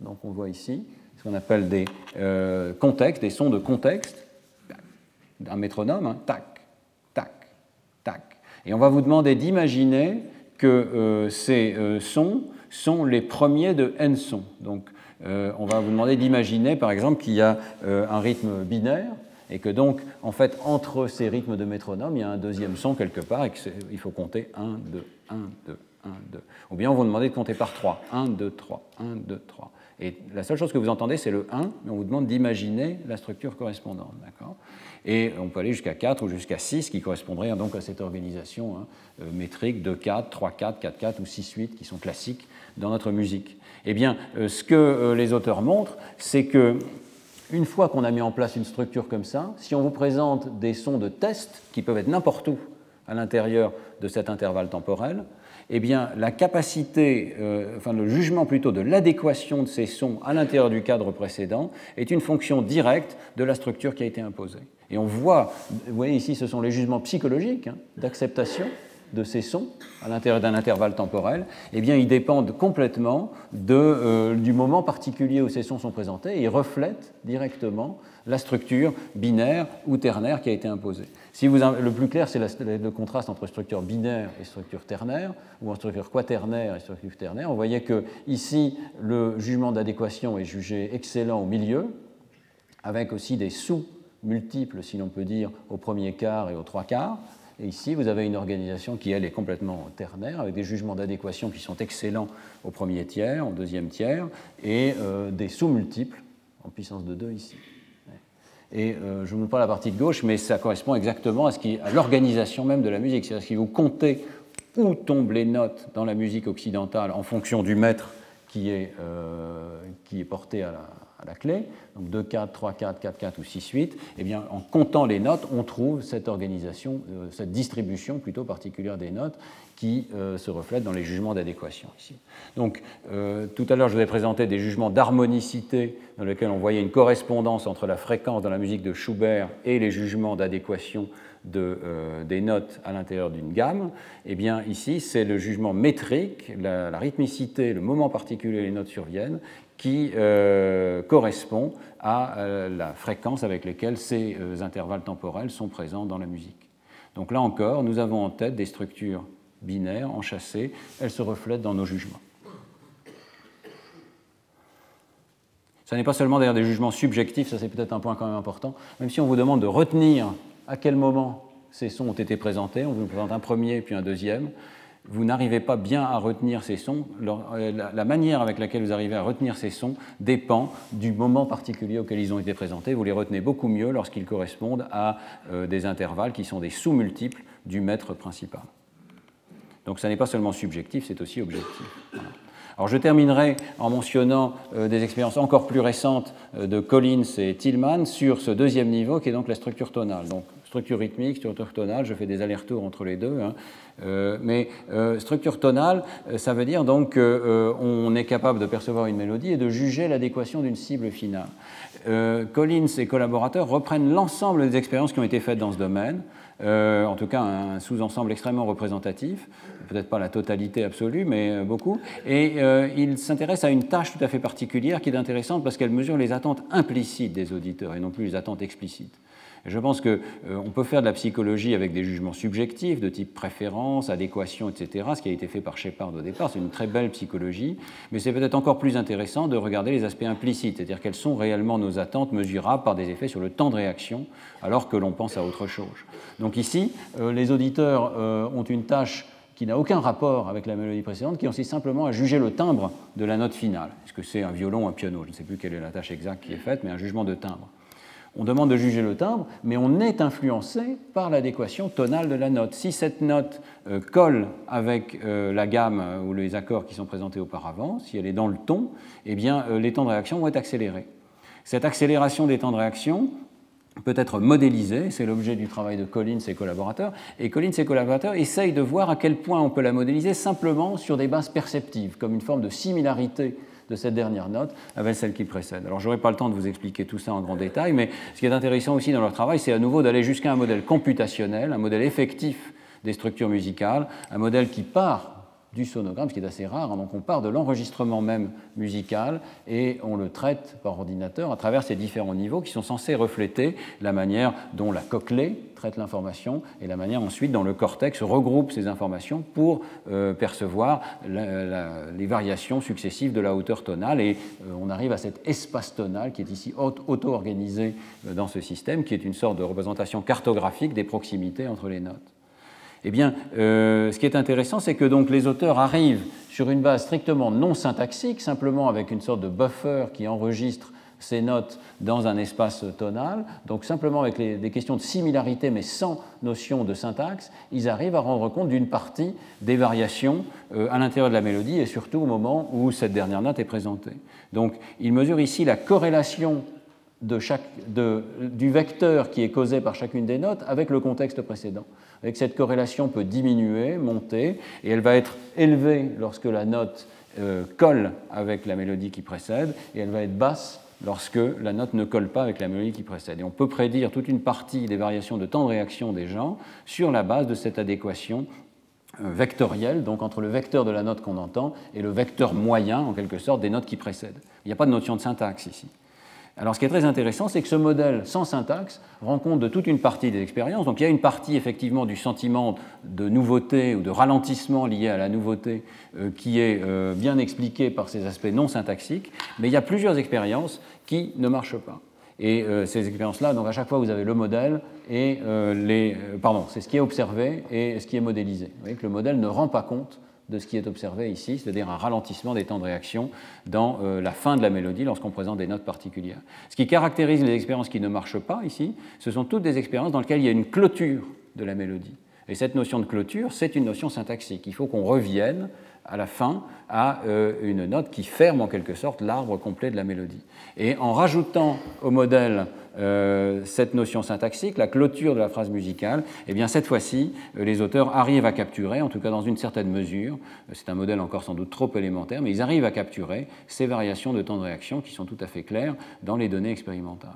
B: donc on voit ici ce qu'on appelle des contextes, des sons de contexte un métronome, hein, tac, tac, tac. Et on va vous demander d'imaginer que euh, ces euh, sons sont les premiers de n sons. Donc euh, on va vous demander d'imaginer par exemple qu'il y a un rythme binaire et que donc en fait entre ces rythmes de métronome il y a un deuxième son quelque part et qu'il faut compter 1, 2, 1, 2, 1, 2. Ou bien on vous demander de compter par 3, 1, 2, 3, 1, 2, 3. Et la seule chose que vous entendez c'est le 1, mais on vous demande d'imaginer la structure correspondante. Et on peut aller jusqu'à 4 ou jusqu'à 6 qui correspondraient donc à cette organisation hein, euh, métrique de 4, 3, 4, 4, 4 ou 6, 8 qui sont classiques dans notre musique. Eh bien, euh, ce que euh, les auteurs montrent, c'est que une fois qu'on a mis en place une structure comme ça, si on vous présente des sons de test qui peuvent être n'importe où à l'intérieur de cet intervalle temporel, eh bien, la capacité, enfin le jugement plutôt de l'adéquation de ces sons à l'intérieur du cadre précédent est une fonction directe de la structure qui a été imposée. Et on voit, vous voyez ici, ce sont les jugements psychologiques hein, d'acceptation de ces sons à l'intérieur d'un intervalle temporel, eh bien, ils dépendent complètement euh, du moment particulier où ces sons sont présentés et ils reflètent directement la structure binaire ou ternaire qui a été imposée. Si vous, le plus clair, c'est le contraste entre structure binaire et structure ternaire, ou en structure quaternaire et structure ternaire. On voyait que ici, le jugement d'adéquation est jugé excellent au milieu, avec aussi des sous multiples, si l'on peut dire, au premier quart et au trois quarts. Et ici, vous avez une organisation qui, elle, est complètement ternaire, avec des jugements d'adéquation qui sont excellents au premier tiers, au deuxième tiers, et euh, des sous-multiples en puissance de 2 ici. Et euh, je ne montre pas la partie de gauche, mais ça correspond exactement à, à l'organisation même de la musique. C'est-à-dire que vous comptez où tombent les notes dans la musique occidentale en fonction du maître qui est, euh, qui est porté à la, la clé, donc 2, 4, 3, 4, 4, 4 ou 6, 8, eh bien, en comptant les notes, on trouve cette organisation, euh, cette distribution plutôt particulière des notes qui euh, se reflète dans les jugements d'adéquation ici. Donc, euh, tout à l'heure, je vous ai présenté des jugements d'harmonicité dans lesquels on voyait une correspondance entre la fréquence dans la musique de Schubert et les jugements d'adéquation de, des notes à l'intérieur d'une gamme, eh bien ici c'est le jugement métrique, la, la, rythmicité, le moment particulier où les notes surviennent, qui euh, correspond à euh, la fréquence avec laquelle ces euh, intervalles temporels sont présents dans la musique. Donc là encore, nous avons en tête des structures binaires, enchâssées, elles se reflètent dans nos jugements. Ce n'est pas seulement d'ailleurs des jugements subjectifs, ça c'est peut-être un point quand même important, même si on vous demande de retenir à quel moment ces sons ont été présentés, on vous présente un premier puis un deuxième, vous n'arrivez pas bien à retenir ces sons. Euh, la manière avec laquelle vous arrivez à retenir ces sons dépend du moment particulier auquel ils ont été présentés. Vous les retenez beaucoup mieux lorsqu'ils correspondent à euh, des intervalles qui sont des sous-multiples du maître principal. Donc ça n'est pas seulement subjectif, c'est aussi objectif. Alors je terminerai en mentionnant euh, des expériences encore plus récentes de Collins et Tillman sur ce deuxième niveau qui est donc la structure tonale. Donc structure rythmique, structure tonale, je fais des allers-retours entre les deux. Hein. Euh, mais euh, structure tonale, euh, ça veut dire donc qu'on est capable de percevoir une mélodie et de juger l'adéquation d'une cible finale. Collins et collaborateurs reprennent l'ensemble des expériences qui ont été faites dans ce domaine en tout cas un sous-ensemble extrêmement représentatif, peut-être pas la totalité absolue, mais beaucoup. Et euh, il s'intéresse à une tâche tout à fait particulière qui est intéressante parce qu'elle mesure les attentes implicites des auditeurs et non plus les attentes explicites. Je pense qu'on euh, peut faire de la psychologie avec des jugements subjectifs de type préférence, adéquation, etc., ce qui a été fait par Shepard au départ. C'est une très belle psychologie, mais c'est peut-être encore plus intéressant de regarder les aspects implicites, c'est-à-dire quelles sont réellement nos attentes mesurables par des effets sur le temps de réaction, alors que l'on pense à autre chose. Donc ici, euh, les auditeurs euh, ont une tâche qui n'a aucun rapport avec la mélodie précédente, qui consiste simplement à juger le timbre de la note finale. Est-ce que c'est un violon ou un piano Je ne sais plus quelle est la tâche exacte qui est faite, mais un jugement de timbre on demande de juger le timbre, mais on est influencé par l'adéquation tonale de la note. Si cette note euh, colle avec euh, la gamme euh, ou les accords qui sont présentés auparavant, si elle est dans le ton, eh bien, les temps de réaction vont être accélérés. Cette accélération des temps de réaction peut être modélisée, c'est l'objet du travail de Collins et ses collaborateurs, et Collins et ses collaborateurs essayent de voir à quel point on peut la modéliser simplement sur des bases perceptives, comme une forme de similarité de cette dernière note avec celle qui précède. Alors, je n'aurai pas le temps de vous expliquer tout ça en grand détail, mais ce qui est intéressant aussi dans leur travail, c'est à nouveau d'aller jusqu'à un modèle computationnel, un modèle effectif des structures musicales, un modèle qui part du sonogramme, ce qui est assez rare. Hein. Donc on part de l'enregistrement même musical et on le traite par ordinateur à travers ces différents niveaux qui sont censés refléter la manière dont la cochlée traite l'information et la manière ensuite dont le cortex regroupe ces informations pour euh, percevoir les variations successives de la hauteur tonale. Et euh, on arrive à cet espace tonal qui est ici auto-organisé euh, dans ce système, qui est une sorte de représentation cartographique des proximités entre les notes. Eh bien, euh, ce qui est intéressant, c'est que donc les auteurs arrivent sur une base strictement non syntaxique, simplement avec une sorte de buffer qui enregistre ces notes dans un espace tonal, donc simplement avec des questions de similarité mais sans notion de syntaxe, ils arrivent à rendre compte d'une partie des variations euh, à l'intérieur de la mélodie et surtout au moment où cette dernière note est présentée. Donc ils mesurent ici la corrélation du vecteur qui est causé par chacune des notes avec le contexte précédent. Cette corrélation peut diminuer, monter, et elle va être élevée lorsque la note euh, colle avec la mélodie qui précède, et elle va être basse lorsque la note ne colle pas avec la mélodie qui précède. Et on peut prédire toute une partie des variations de temps de réaction des gens sur la base de cette adéquation euh, vectorielle, donc entre le vecteur de la note qu'on entend et le vecteur moyen, en quelque sorte, des notes qui précèdent. Il n'y a pas de notion de syntaxe ici. Alors ce qui est très intéressant, c'est que ce modèle sans syntaxe rend compte de toute une partie des expériences. Donc il y a une partie effectivement du sentiment de nouveauté ou de ralentissement lié à la nouveauté euh, qui est euh, bien expliqué par ces aspects non syntaxiques, mais il y a plusieurs expériences qui ne marchent pas. Et euh, ces expériences-là, donc à chaque fois vous avez le modèle et les... pardon, c'est ce qui est observé et ce qui est modélisé. Vous voyez que le modèle ne rend pas compte de ce qui est observé ici, c'est-à-dire un ralentissement des temps de réaction dans euh, la fin de la mélodie lorsqu'on présente des notes particulières. Ce qui caractérise les expériences qui ne marchent pas ici, ce sont toutes des expériences dans lesquelles il y a une clôture de la mélodie. Et cette notion de clôture, c'est une notion syntaxique. Il faut qu'on revienne à la fin à euh, une note qui ferme en quelque sorte l'arbre complet de la mélodie. Et en rajoutant au modèle euh, cette notion syntaxique, la clôture de la phrase musicale, eh bien cette fois-ci, euh, les auteurs arrivent à capturer, en tout cas dans une certaine mesure, c'est un modèle encore sans doute trop élémentaire, mais ils arrivent à capturer ces variations de temps de réaction qui sont tout à fait claires dans les données expérimentales.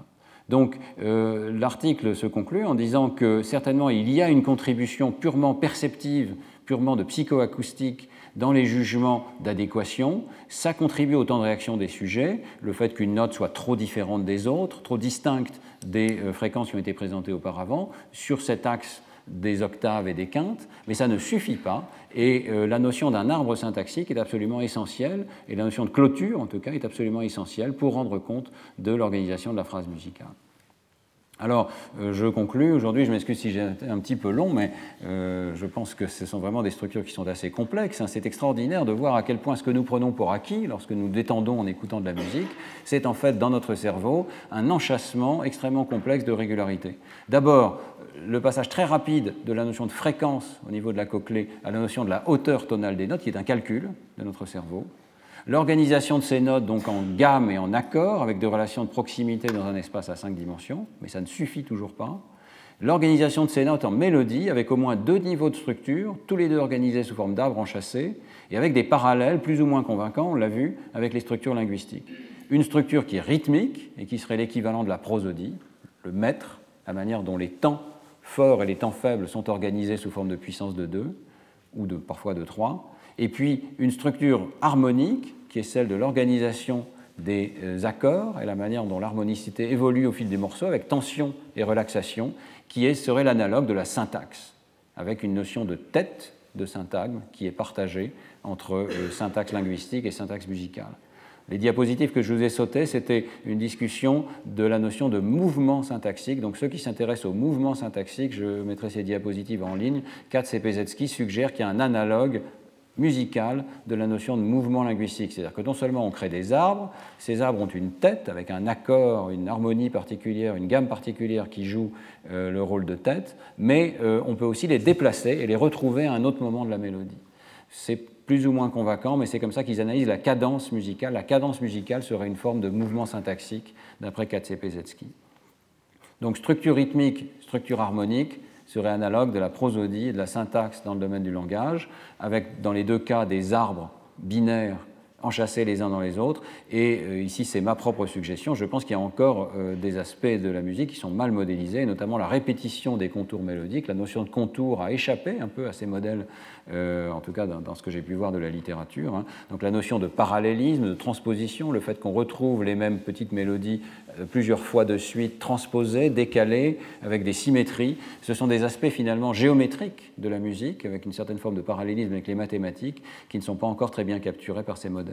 B: Donc l'article se conclut en disant que certainement il y a une contribution purement perceptive, purement de psychoacoustique dans les jugements d'adéquation. Ça contribue au temps de réaction des sujets, le fait qu'une note soit trop différente des autres, trop distincte des euh, fréquences qui ont été présentées auparavant, sur cet axe des octaves et des quintes, mais ça ne suffit pas. Et euh, la notion d'un arbre syntaxique est absolument essentielle, et la notion de clôture, en tout cas, est absolument essentielle pour rendre compte de l'organisation de la phrase musicale. Alors, euh, je conclus. Aujourd'hui, je m'excuse si j'ai été un petit peu long, mais euh, je pense que ce sont vraiment des structures qui sont assez complexes. Hein. C'est extraordinaire de voir à quel point ce que nous prenons pour acquis lorsque nous détendons en écoutant de la musique, c'est en fait dans notre cerveau un enchâssement extrêmement complexe de régularité. D'abord, le passage très rapide de la notion de fréquence au niveau de la cochlée à la notion de la hauteur tonale des notes, qui est un calcul de notre cerveau. L'organisation de ces notes donc en gamme et en accord, avec des relations de proximité dans un espace à cinq dimensions, mais ça ne suffit toujours pas. L'organisation de ces notes en mélodie, avec au moins deux niveaux de structure, tous les deux organisés sous forme d'arbres enchâssés, et avec des parallèles plus ou moins convaincants, on l'a vu, avec les structures linguistiques. Une structure qui est rythmique et qui serait l'équivalent de la prosodie, le maître, la manière dont les temps forts et les temps faibles sont organisés sous forme de puissance de 2 ou parfois de 3. Et puis une structure harmonique qui est celle de l'organisation des euh, accords et la manière dont l'harmonicité évolue au fil des morceaux avec tension et relaxation, qui serait l'analogue de la syntaxe, avec une notion de tête de syntagme qui est partagée entre euh, syntaxe linguistique et syntaxe musicale. Les diapositives que je vous ai sautées, c'était une discussion de la notion de mouvement syntaxique. Donc ceux qui s'intéressent au mouvement syntaxique, je mettrai ces diapositives en ligne. CPZski suggère qu'il y a un analogue musical de la notion de mouvement linguistique. C'est-à-dire que non seulement on crée des arbres, ces arbres ont une tête avec un accord, une harmonie particulière, une gamme particulière qui joue euh, le rôle de tête, mais euh, on peut aussi les déplacer et les retrouver à un autre moment de la mélodie. C'est plus ou moins convaincant, mais c'est comme ça qu'ils analysent la cadence musicale. La cadence musicale serait une forme de mouvement syntaxique, d'après Katsepezetsky. Donc structure rythmique, structure harmonique, serait analogue de la prosodie et de la syntaxe dans le domaine du langage, avec dans les deux cas des arbres binaires enchâssés les uns dans les autres. Et euh, ici, c'est ma propre suggestion. Je pense qu'il y a encore euh, des aspects de la musique qui sont mal modélisés, notamment la répétition des contours mélodiques. La notion de contour a échappé un peu à ces modèles, euh, en tout cas dans, ce que j'ai pu voir de la littérature. Hein. Donc la notion de parallélisme, de transposition, le fait qu'on retrouve les mêmes petites mélodies plusieurs fois de suite, transposées, décalées, avec des symétries, ce sont des aspects finalement géométriques de la musique, avec une certaine forme de parallélisme avec les mathématiques, qui ne sont pas encore très bien capturés par ces modèles.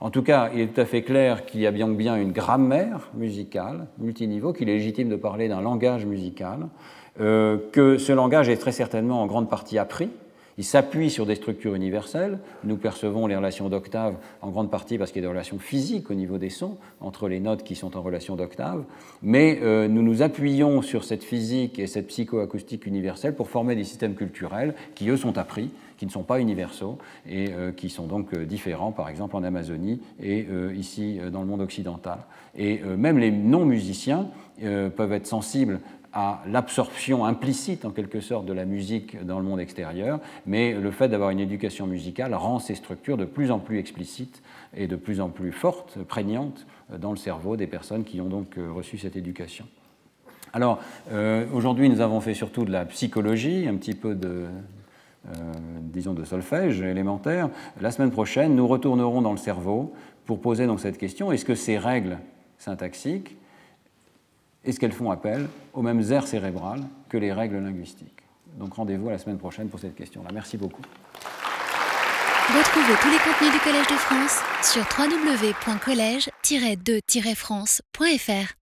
B: En tout cas, il est tout à fait clair qu'il y a bien une grammaire musicale multiniveau, qu'il est légitime de parler d'un langage musical, euh, que ce langage est très certainement en grande partie appris, il s'appuie sur des structures universelles. Nous percevons les relations d'octave en grande partie parce qu'il y a des relations physiques au niveau des sons entre les notes qui sont en relation d'octave. Mais euh, nous nous appuyons sur cette physique et cette psychoacoustique universelle pour former des systèmes culturels qui, eux, sont appris qui ne sont pas universaux et euh, qui sont donc euh, différents, par exemple en Amazonie et ici dans le monde occidental. Et même les non-musiciens peuvent être sensibles à l'absorption implicite en quelque sorte de la musique dans le monde extérieur, mais le fait d'avoir une éducation musicale rend ces structures de plus en plus explicites et de plus en plus fortes, prégnantes dans le cerveau des personnes qui ont donc euh, reçu cette éducation. Alors, euh, aujourd'hui, nous avons fait surtout de la psychologie, un petit peu de, euh, disons, de solfège élémentaire. La semaine prochaine, nous retournerons dans le cerveau pour poser donc cette question est-ce que ces règles syntaxiques est-ce qu'elles font appel aux mêmes aires cérébrales que les règles linguistiques? Donc rendez-vous à la semaine prochaine pour cette question-là. Merci beaucoup.
A: Retrouvez tous les contenus du Collège de France sur www.colège-2-france.fr.